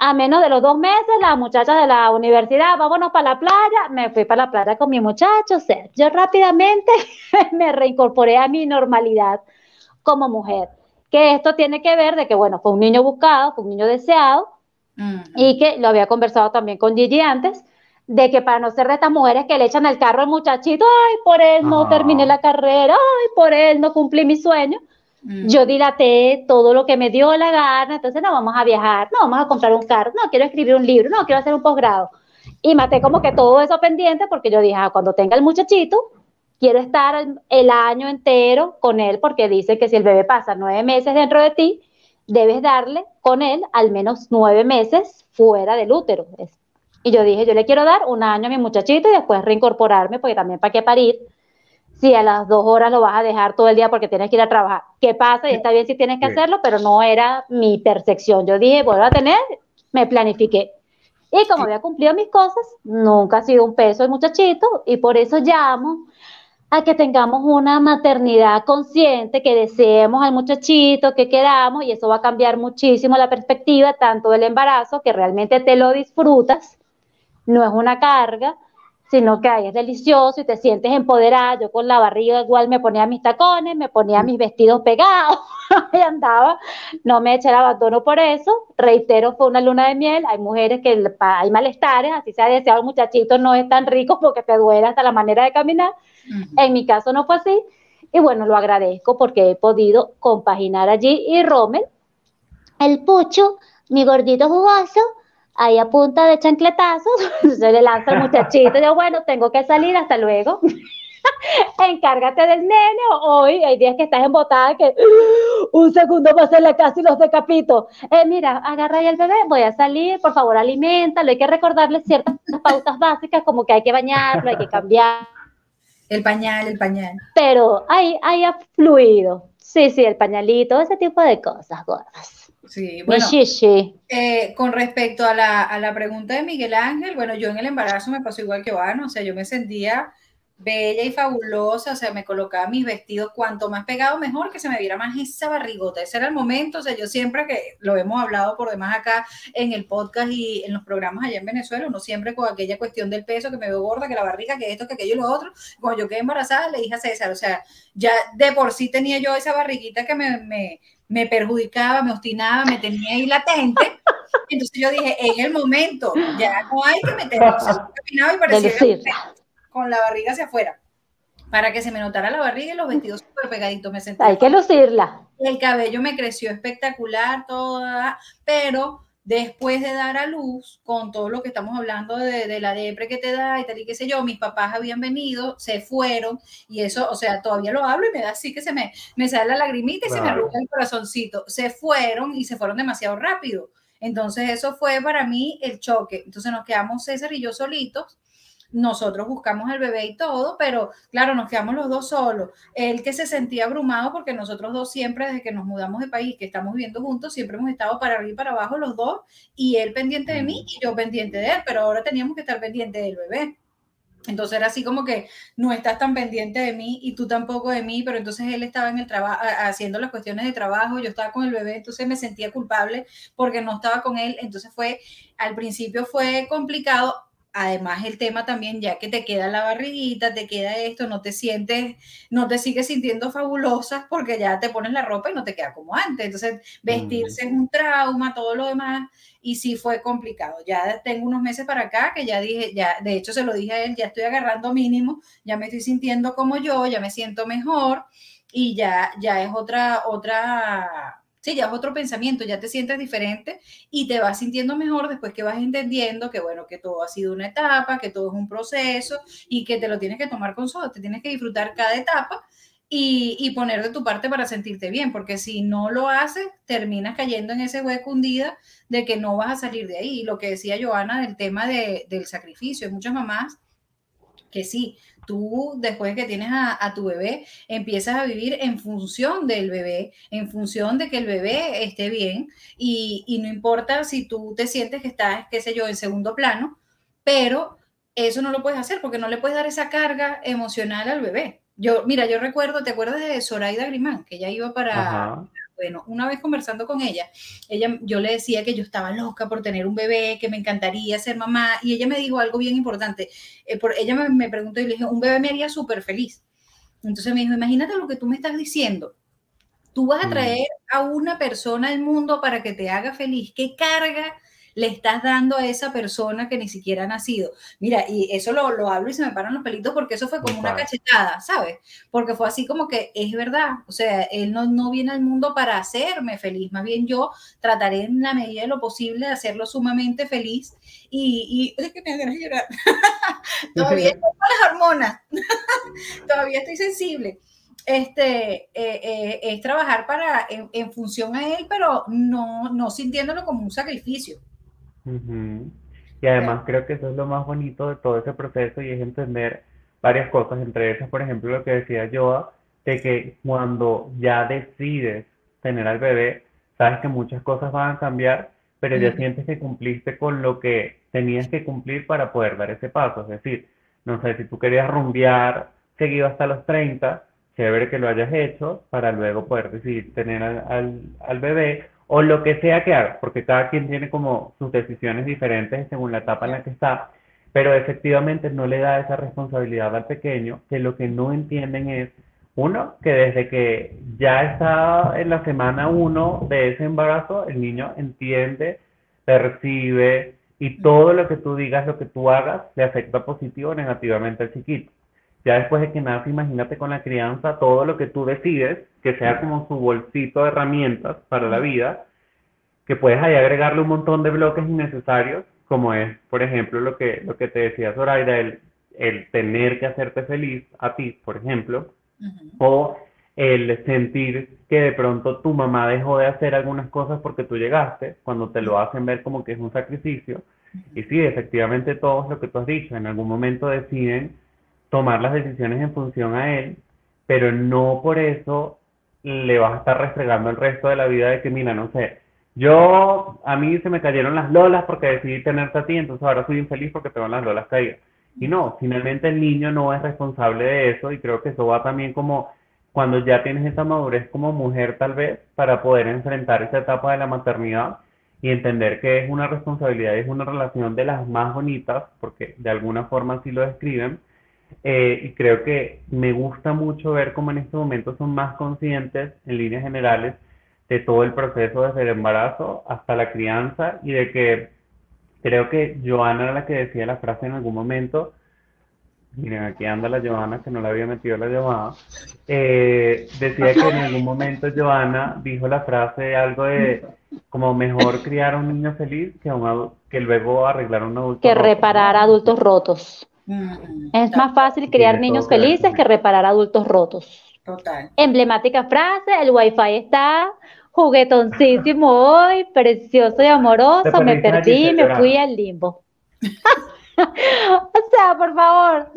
A menos de los dos meses, las muchachas de la universidad, vámonos para la playa, me fui para la playa con mi muchacho, o sea, yo rápidamente me reincorporé a mi normalidad como mujer que esto tiene que ver de que, bueno, fue un niño buscado, fue un niño deseado, y que lo había conversado también con Gigi antes, de que para no ser de estas mujeres que le echan al carro al muchachito, ay, por él no terminé la carrera, ay, por él no cumplí mi sueño. Yo dilaté todo lo que me dio la gana, entonces no vamos a viajar, no vamos a comprar un carro, no quiero escribir un libro, no quiero hacer un posgrado. Y maté como que todo eso pendiente porque yo dije, ah, cuando tenga el muchachito, quiero estar el año entero con él porque dice que si el bebé pasa nueve meses dentro de ti, debes darle con él al menos nueve meses fuera del útero. Y yo dije, yo le quiero dar un año a mi muchachito y después reincorporarme porque también para qué parir si a las dos horas lo vas a dejar todo el día porque tienes que ir a trabajar. ¿Qué pasa? Y está bien si tienes que hacerlo, pero no era mi percepción. Yo dije, vuelvo a tener, me planifiqué. Y como había cumplido mis cosas, nunca ha sido un peso el muchachito y por eso llamo a que tengamos una maternidad consciente, que deseemos al muchachito, que queramos, y eso va a cambiar muchísimo la perspectiva tanto del embarazo, que realmente te lo disfrutas, no es una carga, sino que ahí es delicioso y te sientes empoderada. Yo con la barriga igual me ponía mis tacones, me ponía mis vestidos pegados y andaba, no me eché el abandono por eso. Reitero, fue una luna de miel. Hay mujeres que hay malestares, así se ha deseado el muchachito, no es tan rico porque te duele hasta la manera de caminar. En mi caso no fue así. Y bueno, lo agradezco porque he podido compaginar allí. Y Rommel, el pucho, mi gordito jugoso, ahí a punta de chancletazos, se le lanza el muchachito, yo bueno, tengo que salir, hasta luego. Encárgate del nene, hoy hay días que estás embotada que un segundo va a la casa y los decapito. Eh, mira, agarra ahí el bebé, voy a salir, por favor aliméntalo, hay que recordarle ciertas pautas básicas como que hay que bañarlo, hay que cambiar. El pañal, el pañal. Pero ahí, ahí ha fluido. Sí, sí, el pañalito, ese tipo de cosas gordas. Sí, bueno, sí, sí. Eh, con respecto a la, a la pregunta de Miguel Ángel, bueno, yo en el embarazo me pasó igual que Juan, o sea, yo me sentía bella y fabulosa, o sea, me colocaba mis vestidos cuanto más pegado mejor, que se me viera más esa barrigota, ese era el momento, o sea, yo siempre que lo hemos hablado por demás acá en el podcast y en los programas allá en Venezuela, uno siempre con aquella cuestión del peso, que me veo gorda, que la barriga, que esto, que aquello y lo otro, cuando yo quedé embarazada le dije a César, o sea, ya de por sí tenía yo esa barriguita que me, me, me perjudicaba, me obstinaba, me tenía ahí latente, entonces yo dije, en el momento, ya no hay que meterlo, o sea, y parecía con la barriga hacia afuera, para que se me notara la barriga y los vestidos súper pegaditos. Me sentí Hay que lucirla. El cabello me creció espectacular, toda, pero después de dar a luz, con todo lo que estamos hablando de, la depre que te da y tal y qué sé yo, mis papás habían venido, se fueron, y eso, o sea, todavía lo hablo y me da así que se me, me sale la lagrimita y se me arruga el corazoncito. Se fueron y se fueron demasiado rápido. Entonces eso fue para mí el choque. Entonces nos quedamos César y yo solitos nosotros buscamos al bebé y todo, pero claro, nos quedamos los dos solos. Él que se sentía abrumado porque nosotros dos siempre, desde que nos mudamos de país, que estamos viviendo juntos, siempre hemos estado para arriba y para abajo los dos, y él pendiente de mí y yo pendiente de él, pero ahora teníamos que estar pendiente del bebé. Entonces era así como que no estás tan pendiente de mí y tú tampoco de mí, pero entonces él estaba en el trabajo haciendo las cuestiones de trabajo, yo estaba con el bebé, entonces me sentía culpable porque no estaba con él, entonces fue al principio fue complicado, además el tema también, ya que te queda la barriguita, te queda esto, no te sientes, no te sigues sintiendo fabulosa porque ya te pones la ropa y no te queda como antes. Entonces, vestirse es un trauma, todo lo demás, y sí fue complicado. Ya tengo unos meses para acá que ya dije, ya, de hecho se lo dije a él, ya estoy agarrando mínimo, ya me estoy sintiendo como yo, ya me siento mejor y ya, ya es otra, otra Sí, ya es otro pensamiento, ya te sientes diferente y te vas sintiendo mejor después que vas entendiendo que, bueno, que todo ha sido una etapa, que todo es un proceso y que te lo tienes que tomar con solo, te tienes que disfrutar cada etapa y, poner de tu parte para sentirte bien, porque si no lo haces, terminas cayendo en ese hueco hundida de que no vas a salir de ahí. Y lo que decía Joana del tema del sacrificio, hay muchas mamás que sí, tú después de que tienes a, tu bebé, empiezas a vivir en función del bebé, en función de que el bebé esté bien y, y no importa si tú te sientes que estás, qué sé yo, en segundo plano, pero eso no lo puedes hacer porque no le puedes dar esa carga emocional al bebé. Yo, mira, yo recuerdo, ¿te acuerdas de Zoraida Grimán? Que ella iba para, bueno, una vez conversando con ella, ella, yo le decía que yo estaba loca por tener un bebé, que me encantaría ser mamá, y ella me dijo algo bien importante. Eh, por, ella me, me, preguntó y le dije, un bebé me haría súper feliz. Entonces me dijo, imagínate lo que tú me estás diciendo. Tú vas a mm. traer a una persona al mundo para que te haga feliz. ¿Qué carga le estás dando a esa persona que ni siquiera ha nacido. Mira, y eso lo, lo hablo y se me paran los pelitos porque eso fue como una cachetada, ¿sabes? Porque fue así como que es verdad, o sea, él no, no viene al mundo para hacerme feliz, más bien yo trataré en la medida de lo posible de hacerlo sumamente feliz y, es que me hagas llorar. Todavía con las hormonas, todavía estoy sensible este, eh, eh, es trabajar para, en, en, función a él, pero no, no sintiéndolo como un sacrificio. Y además creo que eso es lo más bonito de todo ese proceso y es entender varias cosas, entre esas, por ejemplo, lo que decía Joa, de que cuando ya decides tener al bebé, sabes que muchas cosas van a cambiar, pero ya sientes que cumpliste con lo que tenías que cumplir para poder dar ese paso. Es decir, no sé, si tú querías rumbear seguido hasta los 30, chévere que lo hayas hecho para luego poder decidir tener al, al bebé o lo que sea que haga, porque cada quien tiene como sus decisiones diferentes según la etapa en la que está, pero efectivamente no le da esa responsabilidad al pequeño, que lo que no entienden es, uno, que desde que ya está en la semana uno de ese embarazo, el niño entiende, percibe y todo lo que tú digas, lo que tú hagas, le afecta positivo o negativamente al chiquito. Ya después de que nace, imagínate con la crianza, todo lo que tú decides, que sea como su bolsito de herramientas para la vida, que puedes ahí agregarle un montón de bloques innecesarios, como es, por ejemplo, lo que, lo que te decía Zoraida, el, el tener que hacerte feliz a ti, por ejemplo, o el sentir que de pronto tu mamá dejó de hacer algunas cosas porque tú llegaste, cuando te lo hacen ver como que es un sacrificio. Y sí, efectivamente todo lo que tú has dicho, en algún momento deciden tomar las decisiones en función a él, pero no por eso le vas a estar restregando el resto de la vida de que, mira, no sé, yo, a mí se me cayeron las lolas porque decidí tenerte a ti, entonces ahora soy infeliz porque tengo las lolas caídas. Y no, finalmente el niño no es responsable de eso y creo que eso va también como cuando ya tienes esa madurez como mujer tal vez para poder enfrentar esa etapa de la maternidad y entender que es una responsabilidad, es una relación de las más bonitas, porque de alguna forma así lo describen, eh, y creo que me gusta mucho ver cómo en este momento son más conscientes en líneas generales de todo el proceso desde el embarazo hasta la crianza y de que creo que Joana era la que decía la frase en algún momento, miren, aquí anda la Joana, que no la había metido la llamada, eh, decía que en algún momento Joana dijo la frase algo de como mejor criar a un niño feliz que, un, que luego arreglar a un adulto Que reparar adultos rotos. Mm, es más fácil criar niños felices que reparar adultos rotos. Total. Emblemática frase, el wifi está juguetoncísimo hoy, precioso y amoroso, me perdí, me fui al limbo. o sea, por favor,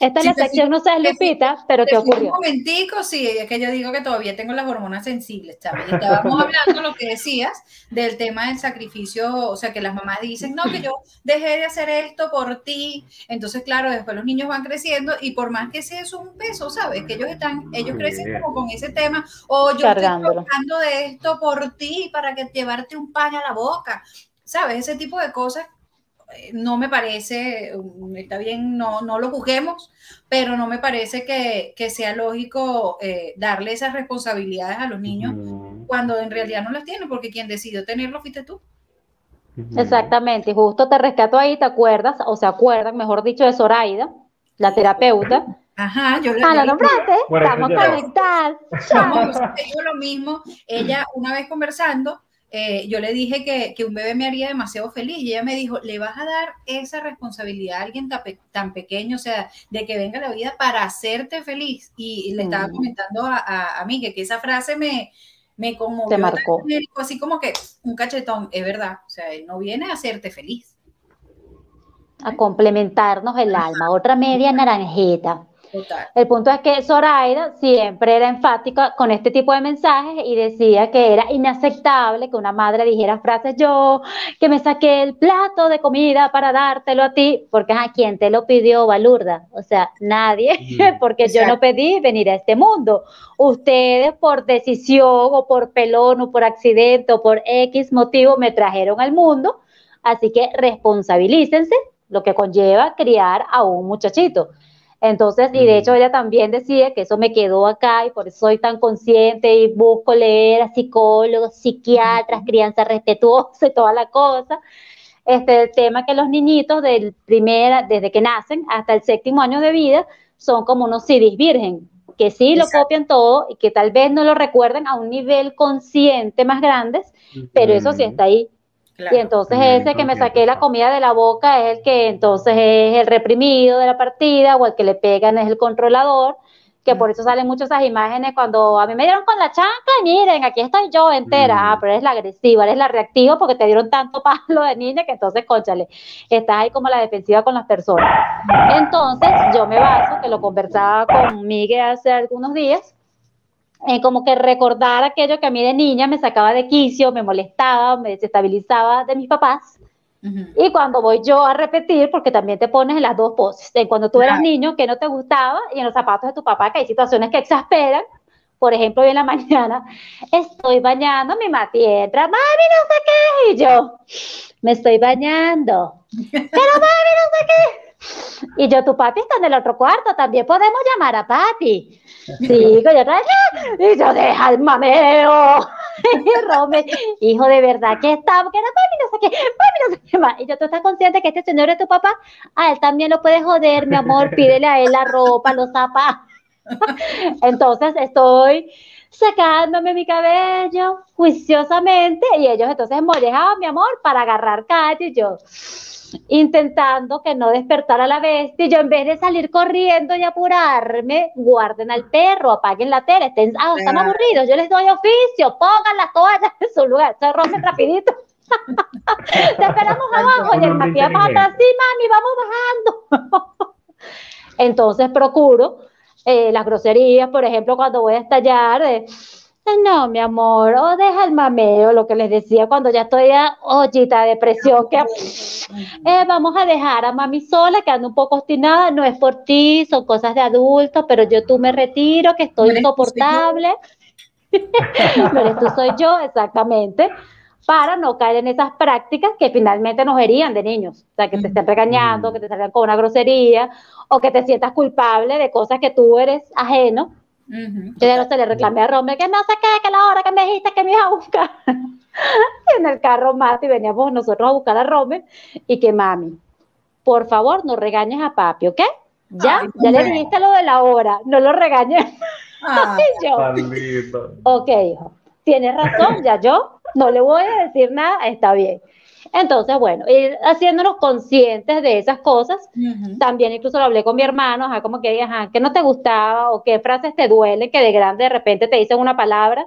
esta es la sección, no sé, Lupita, pero ¿qué ocurrió? Un momentico, sí, es que yo digo que todavía tengo las hormonas sensibles, ¿sabes? Estábamos hablando lo que decías del tema del sacrificio, o sea, que las mamás dicen, no, que yo dejé de hacer esto por ti. Entonces, claro, después los niños van creciendo y por más que sea eso un peso, ¿sabes? Que ellos están, ellos crecen como con ese tema, o yo estoy trabajando de esto por ti para que llevarte un pan a la boca. ¿Sabes? Ese tipo de cosas no me parece, mm, está bien, no, no lo juzguemos, pero no me parece que, sea lógico eh, darle esas responsabilidades a los niños cuando en realidad no las tienen, porque quien decidió tenerlo fuiste tú. Exactamente, justo te rescato ahí, ¿te acuerdas? O se acuerdan, mejor dicho, de Zoraida, la terapeuta. Ajá, yo la, ah, la nombraste, estamos conectadas. Yo lo mismo, ella una vez conversando, eh, yo le dije que, un bebé me haría demasiado feliz y ella me dijo, le vas a dar esa responsabilidad a alguien tan, pequeño, o sea, de que venga la vida para hacerte feliz. Y, le estaba mm. comentando a, a, mí que, esa frase me, me conmovió. Te marcó. Así como que un cachetón, es verdad, o sea, él no viene a hacerte feliz. A complementarnos el alma, otra media naranjeta. El punto es que Zoraida siempre era enfática con este tipo de mensajes y decía que era inaceptable que una madre dijera frases yo, que me saqué el plato de comida para dártelo a ti, porque a quien te lo pidió, Balurda. O sea, nadie, porque yo no pedí venir a este mundo. Ustedes por decisión o por pelón o por accidente o por X motivo me trajeron al mundo, así que responsabilícense lo que conlleva criar a un muchachito. Entonces, y de hecho ella también decía que eso me quedó acá y por eso soy tan consciente y busco leer a psicólogos, psiquiatras, crianza respetuosa y toda la cosa. Este, el tema que los niñitos del primer, desde que nacen hasta el séptimo año de vida son como unos CDs virgen, que sí lo copian todo y que tal vez no lo recuerden a un nivel consciente más grande, pero eso sí está ahí y entonces ese que me saqué la comida de la boca es el que entonces es el reprimido de la partida o el que le pegan es el controlador, que por eso salen muchas esas imágenes cuando a mí me dieron con la chancla y miren, aquí estoy yo entera, ah, pero eres la agresiva, eres la reactiva porque te dieron tanto palo de niña que entonces, conchale, estás ahí como la defensiva con las personas. Entonces yo me baso, que lo conversaba con Miguel hace algunos días, eh, como que recordar aquello que a mí de niña me sacaba de quicio, me molestaba, me desestabilizaba de mis papás. Y cuando voy yo a repetir, porque también te pones en las dos poses, cuando tú eras niño, que no te gustaba, y en los zapatos de tu papá, que hay situaciones que exasperan. Por ejemplo, hoy en la mañana estoy bañando mi matientra, mami, no sé qué, y yo me estoy bañando, pero mami, no sé qué. Y yo, tu papi está en el otro cuarto, también podemos llamar a papi. Sí, yo y yo, deja el mameo. Y hijo, de verdad que está, era papi, no sé qué, papi, no sé qué más. Y yo, ¿tú estás consciente que este señor es tu papá? A él también lo puede joder, mi amor, pídele a él la ropa, los zapatos. Entonces estoy sacándome mi cabello juiciosamente y ellos entonces mollejaban mi amor para agarrar calle y yo intentando que no despertara la bestia. Y yo en vez de salir corriendo y apurarme, guarden al perro, apaguen la tele, estén, ah, están aburridos, yo les doy oficio, pongan las toallas en su lugar, se rompen rapidito. Te esperamos abajo y el Matías va atrás, sí, mami, vamos bajando. Entonces procuro eh, las groserías, por ejemplo, cuando voy a estallar, no, mi amor, o deja el mameo, lo que les decía cuando ya estoy a ollita de depresión, que eh, vamos a dejar a mami sola, que anda un poco obstinada, no es por ti, son cosas de adultos, pero yo tú me retiro, que estoy insoportable. eres tú, soy yo, exactamente, para no caer en esas prácticas que finalmente nos herían de niños, o sea, que te estén regañando, que te salgan con una grosería, o que te sientas culpable de cosas que tú eres ajeno yo ya no se le reclamé a Rome que no sé qué, que la hora que me dijiste que me iba a buscar. en el carro Mati veníamos nosotros a buscar a Rome y que mami, por favor, no regañes a papi, ¿ok? Ya, ya le dijiste lo de la hora, no lo regañes. Ah, yo, ok, hijo, tienes razón, ya yo no le voy a decir nada, está bien. Entonces, bueno, ir haciéndonos conscientes de esas cosas. También incluso lo hablé con mi hermano, ajá, como que, ajá, ¿qué no te gustaba o qué frases te duelen que de grande de repente te dicen una palabra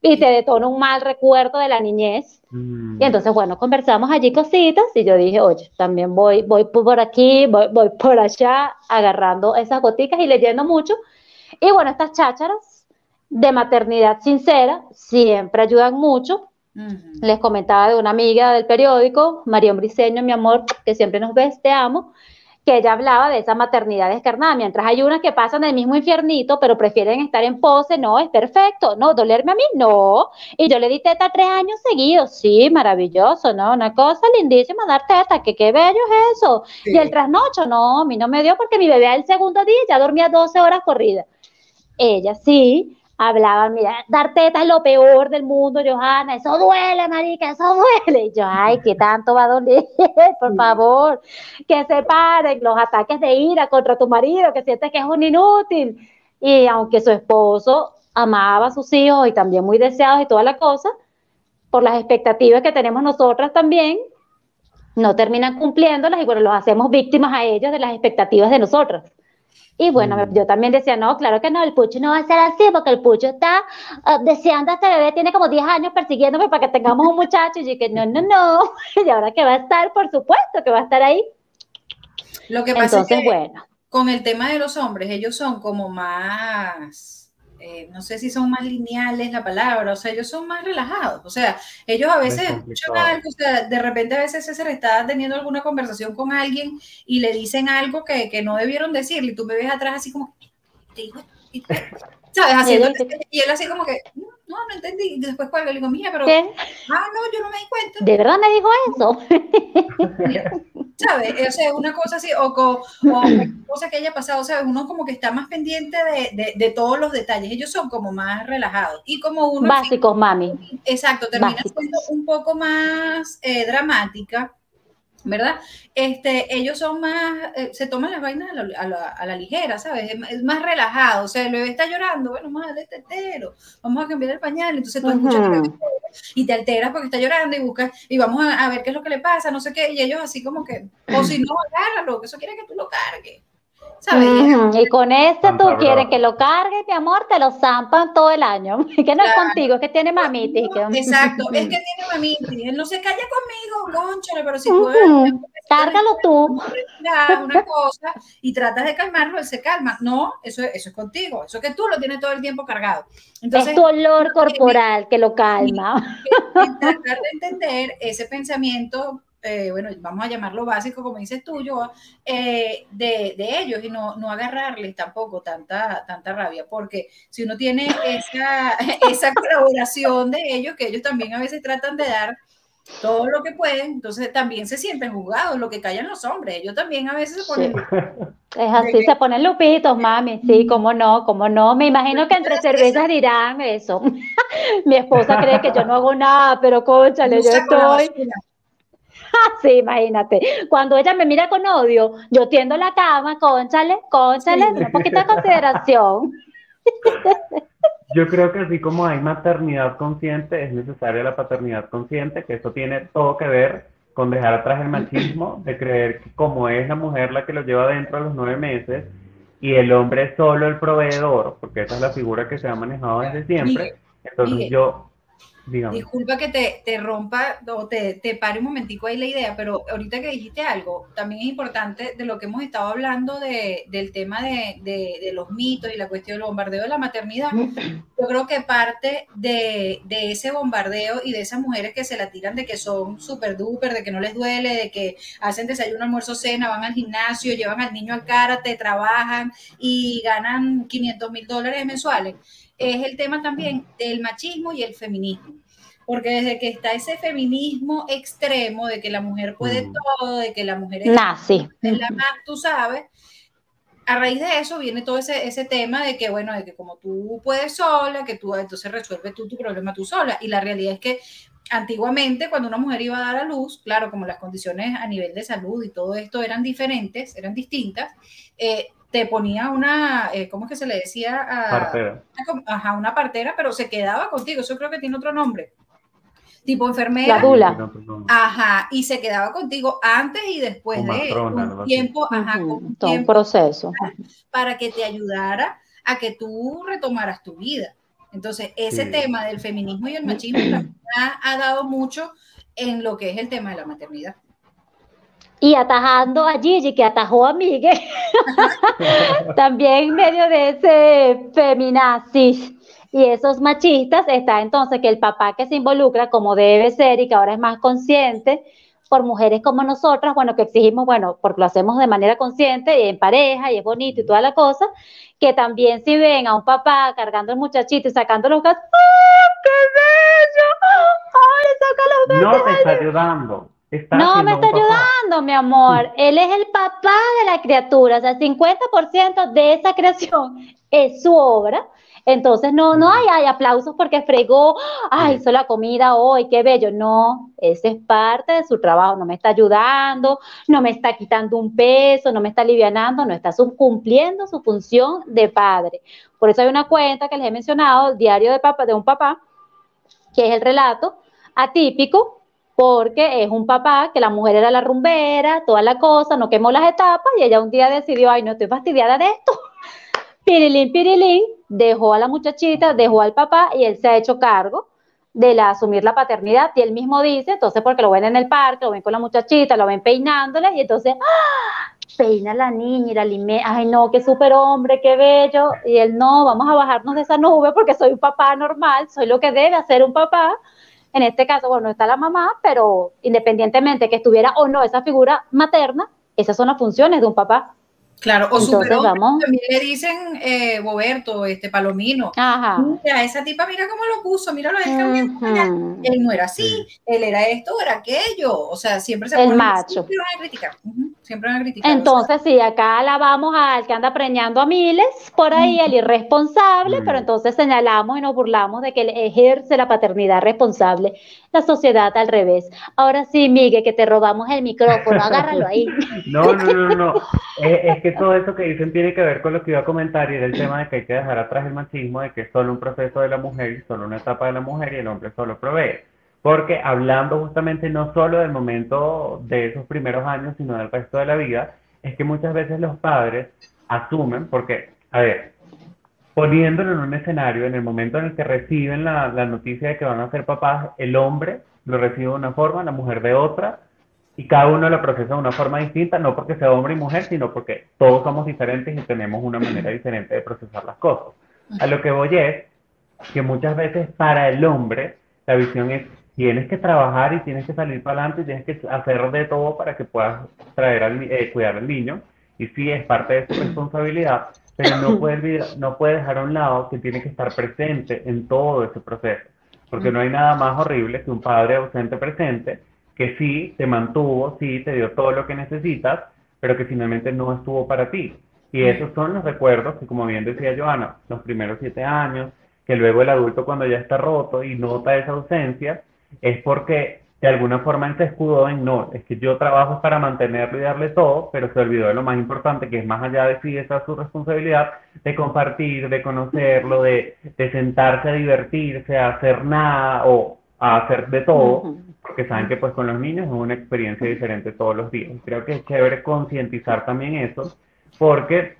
y te detona un mal recuerdo de la niñez? Mm. Y entonces, bueno, conversamos allí cositas y yo dije, oye, también voy, voy por aquí, voy, voy por allá, agarrando esas goticas y leyendo mucho. Y bueno, estas chácharas de maternidad sincera siempre ayudan mucho les comentaba de una amiga del periódico, María Briceño, mi amor, que siempre nos ves, te amo, que ella hablaba de esa maternidad descarnada, mientras hay unas que pasan el mismo infiernito, pero prefieren estar en pose, no, es perfecto, no, dolerme a mí, no, y yo le di teta tres años seguidos, sí, maravilloso, ¿no? Una cosa lindísima dar teta, que qué bello es eso, y el trasnocho, no, a mí no me dio porque mi bebé el segundo día ya dormía 12 horas corridas. Ella sí, hablaban, mira, dar teta es lo peor del mundo, Johanna, eso duele, marica, eso duele. Y yo, ay, ¿qué tanto va a doler? Por favor, que se paren los ataques de ira contra tu marido, que sientes que es un inútil. Y aunque su esposo amaba a sus hijos y también muy deseados y toda la cosa, por las expectativas que tenemos nosotras también, no terminan cumpliéndolas y bueno, los hacemos víctimas a ellos de las expectativas de nosotras. Y bueno, mm. yo también decía, no, claro que no, el Pucho no va a ser así, porque el Pucho está ah, deseando a este bebé, tiene como 10 años persiguiéndome para que tengamos un muchacho. Y yo dije, no, no, no. Y ahora que va a estar, por supuesto que va a estar ahí. Lo que pasa es que bueno. con el tema de los hombres, ellos son como más eh, no sé si son más lineales la palabra, o sea, ellos son más relajados, o sea, ellos a veces escuchan algo, o sea, de repente a veces se está teniendo alguna conversación con alguien y le dicen algo que, que no debieron decirle y tú me ves atrás así como, te digo, ¿sabes? Haciendo, y él así como que, no, no entendí, y después cuelga, le digo, mira, pero, ah, no, yo no me di cuenta. ¿De verdad me dijo eso? ¿sabes? O sea, una cosa así, o, o, cosa que haya pasado, ¿sabes? Uno como que está más pendiente de, de, todos los detalles, ellos son como más relajados. Y como uno... Básicos, mami. Exacto, termina siendo un poco más eh, dramática ¿verdad? Este, ellos son más, eh, se toman las vainas a la, a la, ligera, ¿sabes? Es, más relajado, o sea, el bebé está llorando, bueno, vamos a darle tetero, vamos a cambiar el pañal, entonces tú escuchas y te alteras porque está llorando y buscas, y vamos a, a, ver qué es lo que le pasa, no sé qué, y ellos así como que, o si no, agárralo, que eso quiere que tú lo cargues. Y con este tú quieres que lo cargue, mi amor, te lo zampan todo el año. Que no es contigo, es que tiene mamitis. Exacto, es que tiene mamitis. Él no se calla conmigo, conchale, pero si tú Cárgalo tú. Una cosa y tratas de calmarlo, él se calma. No, eso, eso es contigo. Eso que tú lo tienes todo el tiempo cargado. Entonces, es tu olor corporal que lo calma. tratar de entender ese pensamiento eh, bueno, vamos a llamarlo básico, como dices tú, yo, eh, de, de, ellos y no, no agarrarles tampoco tanta, tanta rabia, porque si uno tiene esa, esa colaboración de ellos, que ellos también a veces tratan de dar todo lo que pueden, entonces también se sienten juzgados, lo que callan los hombres, ellos también a veces se ponen... Es así, se ponen lupitos, mami, sí, cómo no, cómo no, me imagino que entre cervezas dirán eso. Mi esposa cree que yo no hago nada, pero conchale, yo estoy... sí, imagínate. Cuando ella me mira con odio, yo tiendo la cama, conchale, conchale, un poquito de consideración. Yo creo que así como hay maternidad consciente, es necesaria la paternidad consciente, que eso tiene todo que ver con dejar atrás el machismo, de creer que como es la mujer la que lo lleva dentro a los nueve meses y el hombre es solo el proveedor, porque esa es la figura que se ha manejado desde siempre. Entonces yo Disculpa que te, te rompa o te, te, pare un momentico ahí la idea, pero ahorita que dijiste algo, también es importante de lo que hemos estado hablando de, del tema de, de, los mitos y la cuestión del bombardeo de la maternidad. Yo creo que parte de, ese bombardeo y de esas mujeres que se la tiran de que son súper duper, de que no les duele, de que hacen desayuno, almuerzo, cena, van al gimnasio, llevan al niño al karate, trabajan y ganan 500 mil dólares mensuales es el tema también del machismo y el feminismo. Porque desde que está ese feminismo extremo de que la mujer puede mm. todo, de que la mujer es, Nazi. la más, tú sabes, a raíz de eso viene todo ese, ese tema de que, bueno, de que como tú puedes sola, que tú entonces resuelves tú tu problema tú sola. Y la realidad es que antiguamente, cuando una mujer iba a dar a luz, claro, como las condiciones a nivel de salud y todo esto eran diferentes, eran distintas, eh, te ponía una, eh, ¿cómo es que se le decía? partera. Ajá, una partera, pero se quedaba contigo, eso creo que tiene otro nombre. Tipo enfermera. La dula. Ajá, y se quedaba contigo antes y después de un tiempo, ajá, un, Todo un proceso. Para que te ayudara a que tú retomaras tu vida. Entonces, ese tema del feminismo y el machismo ha dado mucho en lo que es el tema de la maternidad y atajando a Gigi, que atajó a Miguel, también en medio de ese feminazis y esos machistas está entonces que el papá que se involucra como debe ser y que ahora es más consciente por mujeres como nosotras, bueno, que exigimos, bueno, porque lo hacemos de manera consciente y en pareja y es bonito y toda la cosa, que también si ven a un papá cargando el muchachito y sacando los gatos, ¡ah, qué bello! ¡Ay, saca los gatos! No te está ayudando no me está ayudando, mi amor. Él es el papá de la criatura, o sea, el 50% de esa creación es su obra. Entonces, no, no hay, hay aplausos porque fregó, ay, hizo la comida hoy, qué bello. No, ese es parte de su trabajo. No me está ayudando, no me está quitando un peso, no me está alivianando, no está cumpliendo su función de padre. Por eso hay una cuenta que les he mencionado, el diario de, papá, de un papá, que es el relato atípico porque es un papá que la mujer era la rumbera, toda la cosa, no quemó las etapas y ella un día decidió, ay, no estoy fastidiada de esto. Pirilín, pirilín, dejó a la muchachita, dejó al papá y él se ha hecho cargo de la, asumir la paternidad y él mismo dice, entonces porque lo ven en el parque, lo ven con la muchachita, lo ven peinándola y entonces, ¡ah! peina a la niña y la lime, ay no, qué súper hombre, qué bello, y él no, vamos a bajarnos de esa nube porque soy un papá normal, soy lo que debe hacer un papá, en este caso, bueno, está la mamá, pero independientemente que estuviera o no esa figura materna, esas son las funciones de un papá. Claro, o superhombre, también le dicen eh, Boberto, este Palomino. Ajá. Mira, esa tipa, mira cómo lo puso, mira lo uh Él no era así, él era esto, era aquello. O sea, siempre se El macho. A criticar. Siempre van a criticar. Entonces, sí, acá la vamos al que anda preñando a miles, por ahí, el irresponsable, pero entonces señalamos y nos burlamos de que él ejerce la paternidad responsable. La sociedad al revés. Ahora sí, Miguel, que te robamos el micrófono, agárralo ahí. No, no, no, no. es que todo eso que dicen tiene que ver con lo que iba a comentar y era el tema de que hay que dejar atrás el machismo, de que es solo un proceso de la mujer y solo una etapa de la mujer y el hombre solo provee. Porque hablando justamente no solo del momento de esos primeros años, sino del resto de la vida, es que muchas veces los padres asumen, porque, a ver, poniéndolo en un escenario, en el momento en el que reciben la, la noticia de que van a ser papás, el hombre lo recibe de una forma, la mujer de otra, y cada uno lo procesa de una forma distinta, no porque sea hombre y mujer, sino porque todos somos diferentes y tenemos una manera diferente de procesar las cosas. A lo que voy es que muchas veces para el hombre la visión es tienes que trabajar y tienes que salir para adelante y tienes que hacer de todo para que puedas traer al, eh, cuidar al niño y sí es parte de su responsabilidad, pero no puede, no puede dejar a un lado que tiene que estar presente en todo ese proceso, porque no hay nada más horrible que un padre ausente presente que sí te mantuvo, sí te dio todo lo que necesitas, pero que finalmente no estuvo para ti. Y esos son los recuerdos que, como bien decía Joana, los primeros siete años, que luego el adulto cuando ya está roto y nota esa ausencia, es porque de alguna forma él se escudó en no, es que yo trabajo para mantenerlo y darle todo, pero se olvidó de lo más importante, que es más allá de sí, esa su responsabilidad, de compartir, de conocerlo, de, de sentarse a divertirse, a hacer nada o a hacer de todo, porque saben que pues con los niños es una experiencia diferente todos los días. Creo que es chévere concientizar también eso, porque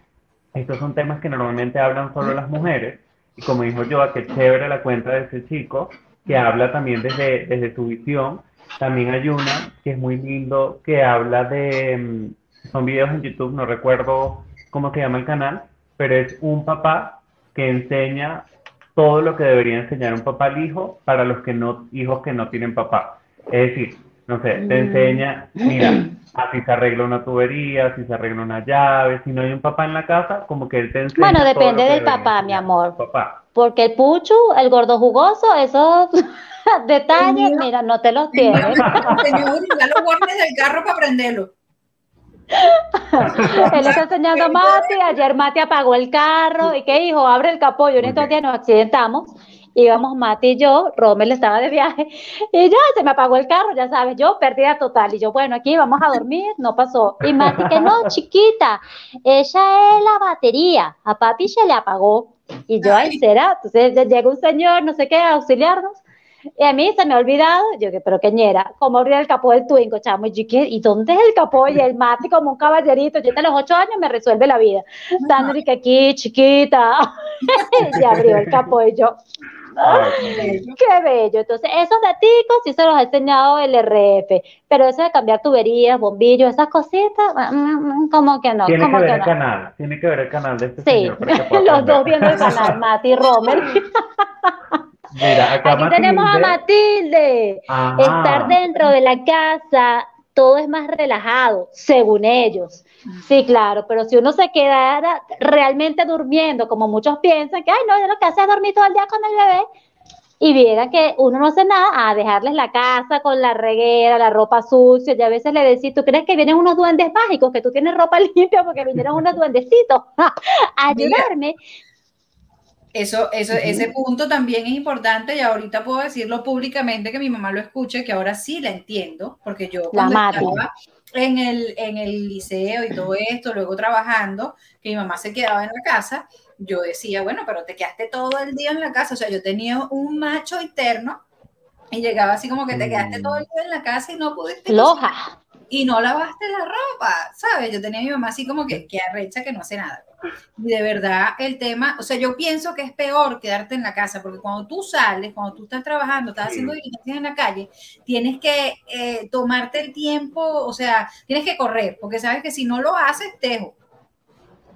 estos son temas que normalmente hablan solo las mujeres, y como dijo yo, que chévere la cuenta de ese chico, que habla también desde, desde su visión. También hay una que es muy lindo, que habla de, mm, son videos en YouTube, no recuerdo cómo se llama el canal, pero es un papá que enseña todo lo que debería enseñar un papá al hijo para los que no, hijos que no tienen papá. Es decir, no sé, te Mm. enseña, mira, así se arregla una tubería, así se arregla una llave, si no hay un papá en la casa, como que él te enseña Bueno, todo lo depende del papá, mi amor. Papá. Porque el puchu, el gordo jugoso, esos detalles, mira, no te los me enseñó ya los guardes del carro para prenderlo. Él está enseñando a Mati, ayer Mati apagó el carro, ¿y qué hijo? Abre el capó, y en estos días nos accidentamos, íbamos Mati y yo, Rommel estaba de viaje, y ya se me apagó el carro, ya sabes, yo pérdida total, y yo, bueno, aquí vamos a dormir, no pasó, y Mati que no, chiquita, ella es la batería, a papi se le apagó, y yo, ay, será, entonces llega un señor, no sé qué, a auxiliarnos, y a mí se me ha olvidado, yo que, pero qué ñera, ¿cómo abrir el capó del Twingo, chamo? Y yo, ¿qué? ¿Y dónde es el capó? Y el mate como un caballerito, yo a los ocho años me resuelve la vida. Sandra, que aquí, chiquita, y abrió el capó y yo, Ay, qué bello. Entonces, esos daticos sí se los ha enseñado el RF, pero eso de cambiar tuberías, bombillos, esas cositas, mm, mm, como que no, Tiene que como ver que el no. canal, tiene que ver el canal de este Sí, señor pueda los dos viendo el canal, Mati y Romer. Mira, acá Aquí tenemos a Matilde. Matilde. Ajá. Estar dentro de la casa, todo es más relajado, según ellos. Sí, claro, pero si uno se quedara realmente durmiendo, como muchos piensan, que, ay, no, yo lo que hace es dormir todo el día con el bebé, y viera que uno no hace nada, a dejarles la casa con la reguera, la ropa sucia, y a veces le decís, ¿tú crees que vienen unos duendes mágicos, que tú tienes ropa limpia porque vinieron unos duendecitos a ayudarme? Eso, eso, ese punto también es importante y ahorita puedo decirlo públicamente que mi mamá lo escuche, que ahora sí la entiendo, porque yo La cuando Mati. estaba en el, en el liceo y todo esto, luego trabajando, que mi mamá se quedaba en la casa, yo decía, bueno, pero te quedaste todo el día en la casa, o sea, yo tenía un macho interno y llegaba así como que te quedaste Mm. todo el día en la casa y no pudiste Floja. Y no lavaste la ropa, ¿sabes? Yo tenía a mi mamá así como que, que arrecha que no hace nada. Y de verdad el tema, o sea, yo pienso que es peor quedarte en la casa, porque cuando tú sales, cuando tú estás trabajando, estás haciendo diligencias en la calle, tienes que eh, tomarte el tiempo, o sea, tienes que correr, porque sabes que si no lo haces, tejo.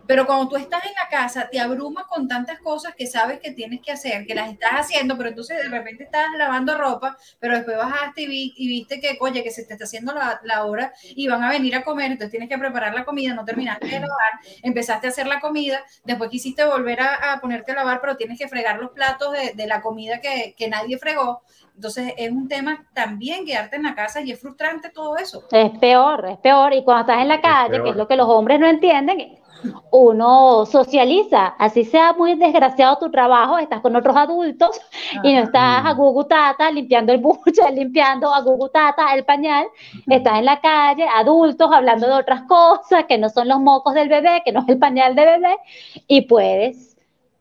Pero cuando tú estás en la casa, te abrumas con tantas cosas que sabes que tienes que hacer, que las estás haciendo, pero entonces de repente estás lavando ropa, pero después bajaste y, vi- y viste que, oye, que se te está haciendo la, la hora y van a venir a comer, entonces tienes que preparar la comida, no terminaste de lavar, empezaste a hacer la comida, después quisiste volver a, a ponerte a lavar, pero tienes que fregar los platos de, de la comida que, que nadie fregó. Entonces es un tema también quedarte en la casa y es frustrante todo eso. Es peor, es peor. Y cuando estás en la calle, que es lo que los hombres no entienden, uno socializa. Así sea muy desgraciado tu trabajo, estás con otros adultos y no estás a Mm. gugutata limpiando el buche, limpiando a gugutata el pañal. Estás en la calle, adultos, hablando de otras cosas que no son los mocos del bebé, que no es el pañal de bebé, y puedes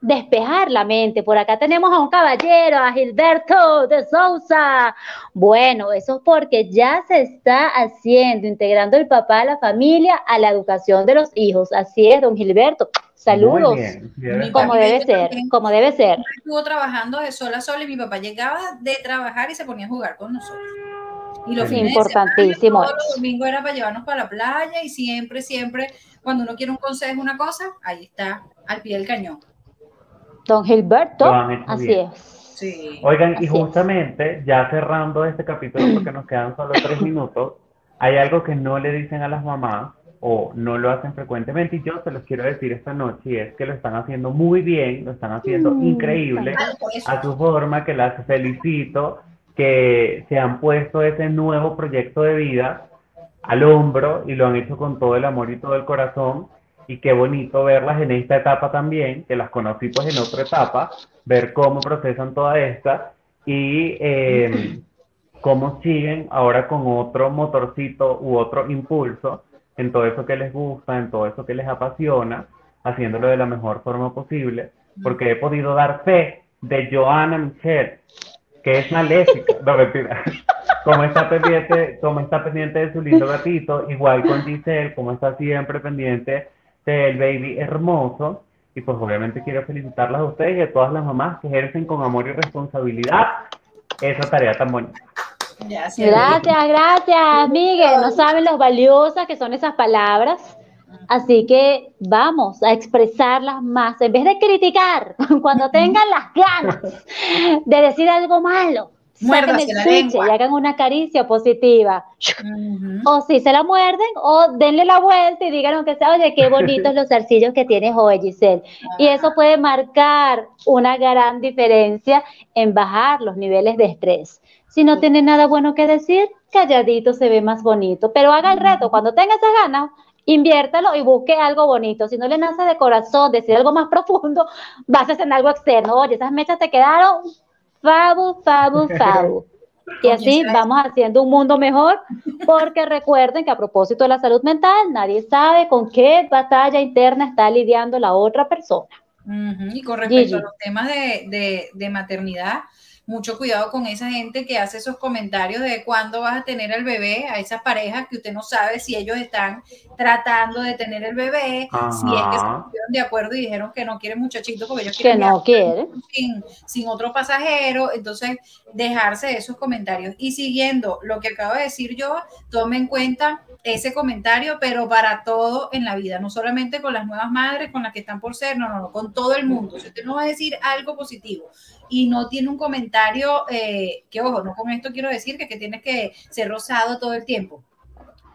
despejar la mente. Por acá tenemos a un caballero, a Gilberto de Sousa. Bueno, eso es porque ya se está haciendo, integrando el papá a la familia a la educación de los hijos. Así es, don Gilberto. Saludos. Bien. Como debe ser, como debe ser. estuvo trabajando de sol a sol y mi papá llegaba de trabajar y se ponía a jugar con nosotros. Y los de Importantísimo semana, todos los domingos era para llevarnos para la playa y siempre, siempre, cuando uno quiere un consejo, una cosa, ahí está, al pie del cañón. Don Gilberto, así es. Sí. Oigan, y es. justamente, ya cerrando este capítulo, porque nos quedan solo tres minutos, hay algo que no le dicen a las mamás o no lo hacen frecuentemente y yo se los quiero decir esta noche y es que lo están haciendo muy bien, lo están haciendo Mm, increíble a su forma, que las felicito, que se han puesto ese nuevo proyecto de vida al hombro y lo han hecho con todo el amor y todo el corazón. Y qué bonito verlas en esta etapa también, que las conocí pues en otra etapa, ver cómo procesan toda esta y eh, cómo siguen ahora con otro motorcito u otro impulso en todo eso que les gusta, en todo eso que les apasiona, haciéndolo de la mejor forma posible, porque he podido dar fe de Joana Michelle, que es maléfica, no mentira, como está pendiente, como está pendiente de su lindo gatito, igual con Giselle, como está siempre pendiente del baby hermoso, y pues obviamente quiero felicitarlas a ustedes y a todas las mamás que ejercen con amor y responsabilidad esa tarea tan bonita. Gracias, gracias, Miguel. No saben lo valiosas que son esas palabras. Así que vamos a expresarlas más. En vez de criticar, cuando tengan las ganas de decir algo malo, saquen el switch y hagan una caricia positiva. O si se la muerden, o denle la vuelta y digan que sea, oye, qué bonitos los zarcillos que tienes hoy, Giselle. Y eso puede marcar una gran diferencia en bajar los niveles de estrés. Si no tiene nada bueno que decir, calladito se ve más bonito. Pero haga el reto, cuando tenga esas ganas, inviértalo y busque algo bonito. Si no le nace de corazón decir algo más profundo, vas a hacer algo externo. Oye, esas mechas te quedaron fabu, fabu, fabu. Y así vamos haciendo un mundo mejor, porque recuerden que a propósito de la salud mental, nadie sabe con qué batalla interna está lidiando la otra persona. Y con respecto a los temas de, de maternidad, mucho cuidado con esa gente que hace esos comentarios de cuándo vas a tener el bebé, a esas parejas que usted no sabe si ellos están tratando de tener el bebé, si es que se pusieron de acuerdo y dijeron que no quieren muchachito porque ellos quieren que no quieren. Sin, sin otro pasajero, entonces dejarse de esos comentarios. Y siguiendo lo que acabo de decir yo, tome en cuenta ese comentario, pero para todo en la vida, no solamente con las nuevas madres, con las que están por ser, no, no, no, con todo el mundo. Si usted no va a decir algo positivo y no tiene un comentario, eh, que ojo, no con esto quiero decir que, que tienes que ser rosado todo el tiempo,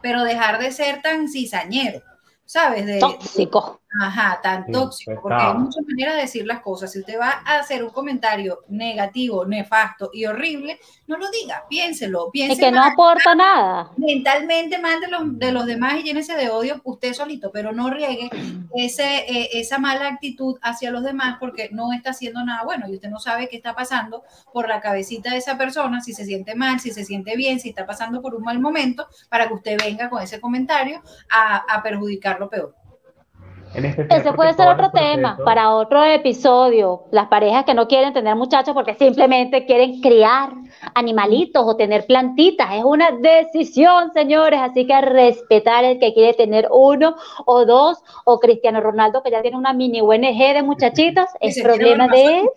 pero dejar de ser tan cizañero, ¿sabes? De, Tóxico. Ajá, tan tóxico, porque hay muchas maneras de decir las cosas. Si usted va a hacer un comentario negativo, nefasto y horrible, no lo diga, piénselo, piénselo. Es que no aporta nada. Mentalmente mande los, de los demás y llénese de odio usted solito, pero no riegue ese, eh, esa mala actitud hacia los demás porque no está haciendo nada bueno y usted no sabe qué está pasando por la cabecita de esa persona, si se siente mal, si se siente bien, si está pasando por un mal momento, para que usted venga con ese comentario a, a perjudicarlo peor. Ese puede ser otro tema para otro episodio. Las parejas que no quieren tener muchachos porque simplemente quieren criar animalitos o tener plantitas. Es una decisión, señores. Así que respetar el que quiere tener uno o dos. O Cristiano Ronaldo que ya tiene una mini ONG de muchachitos. Es problema de él.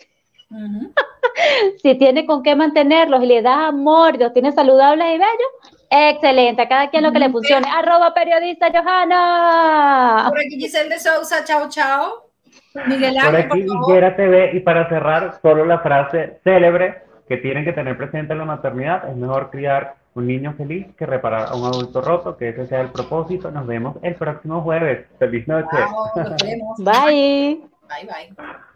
si tiene con qué mantenerlos y le da amor los tiene saludables y bellos, excelente. A cada quien lo que le funcione. Arroba periodista Johanna. Por aquí Giselle de Sousa, chao, chao. Miguel Ángel, por aquí Higuera TV y para cerrar, solo la frase célebre que tienen que tener presente en la maternidad, es mejor criar un niño feliz que reparar a un adulto roto, que ese sea el propósito. Nos vemos el próximo jueves. Feliz noche. Bye. Bye, bye.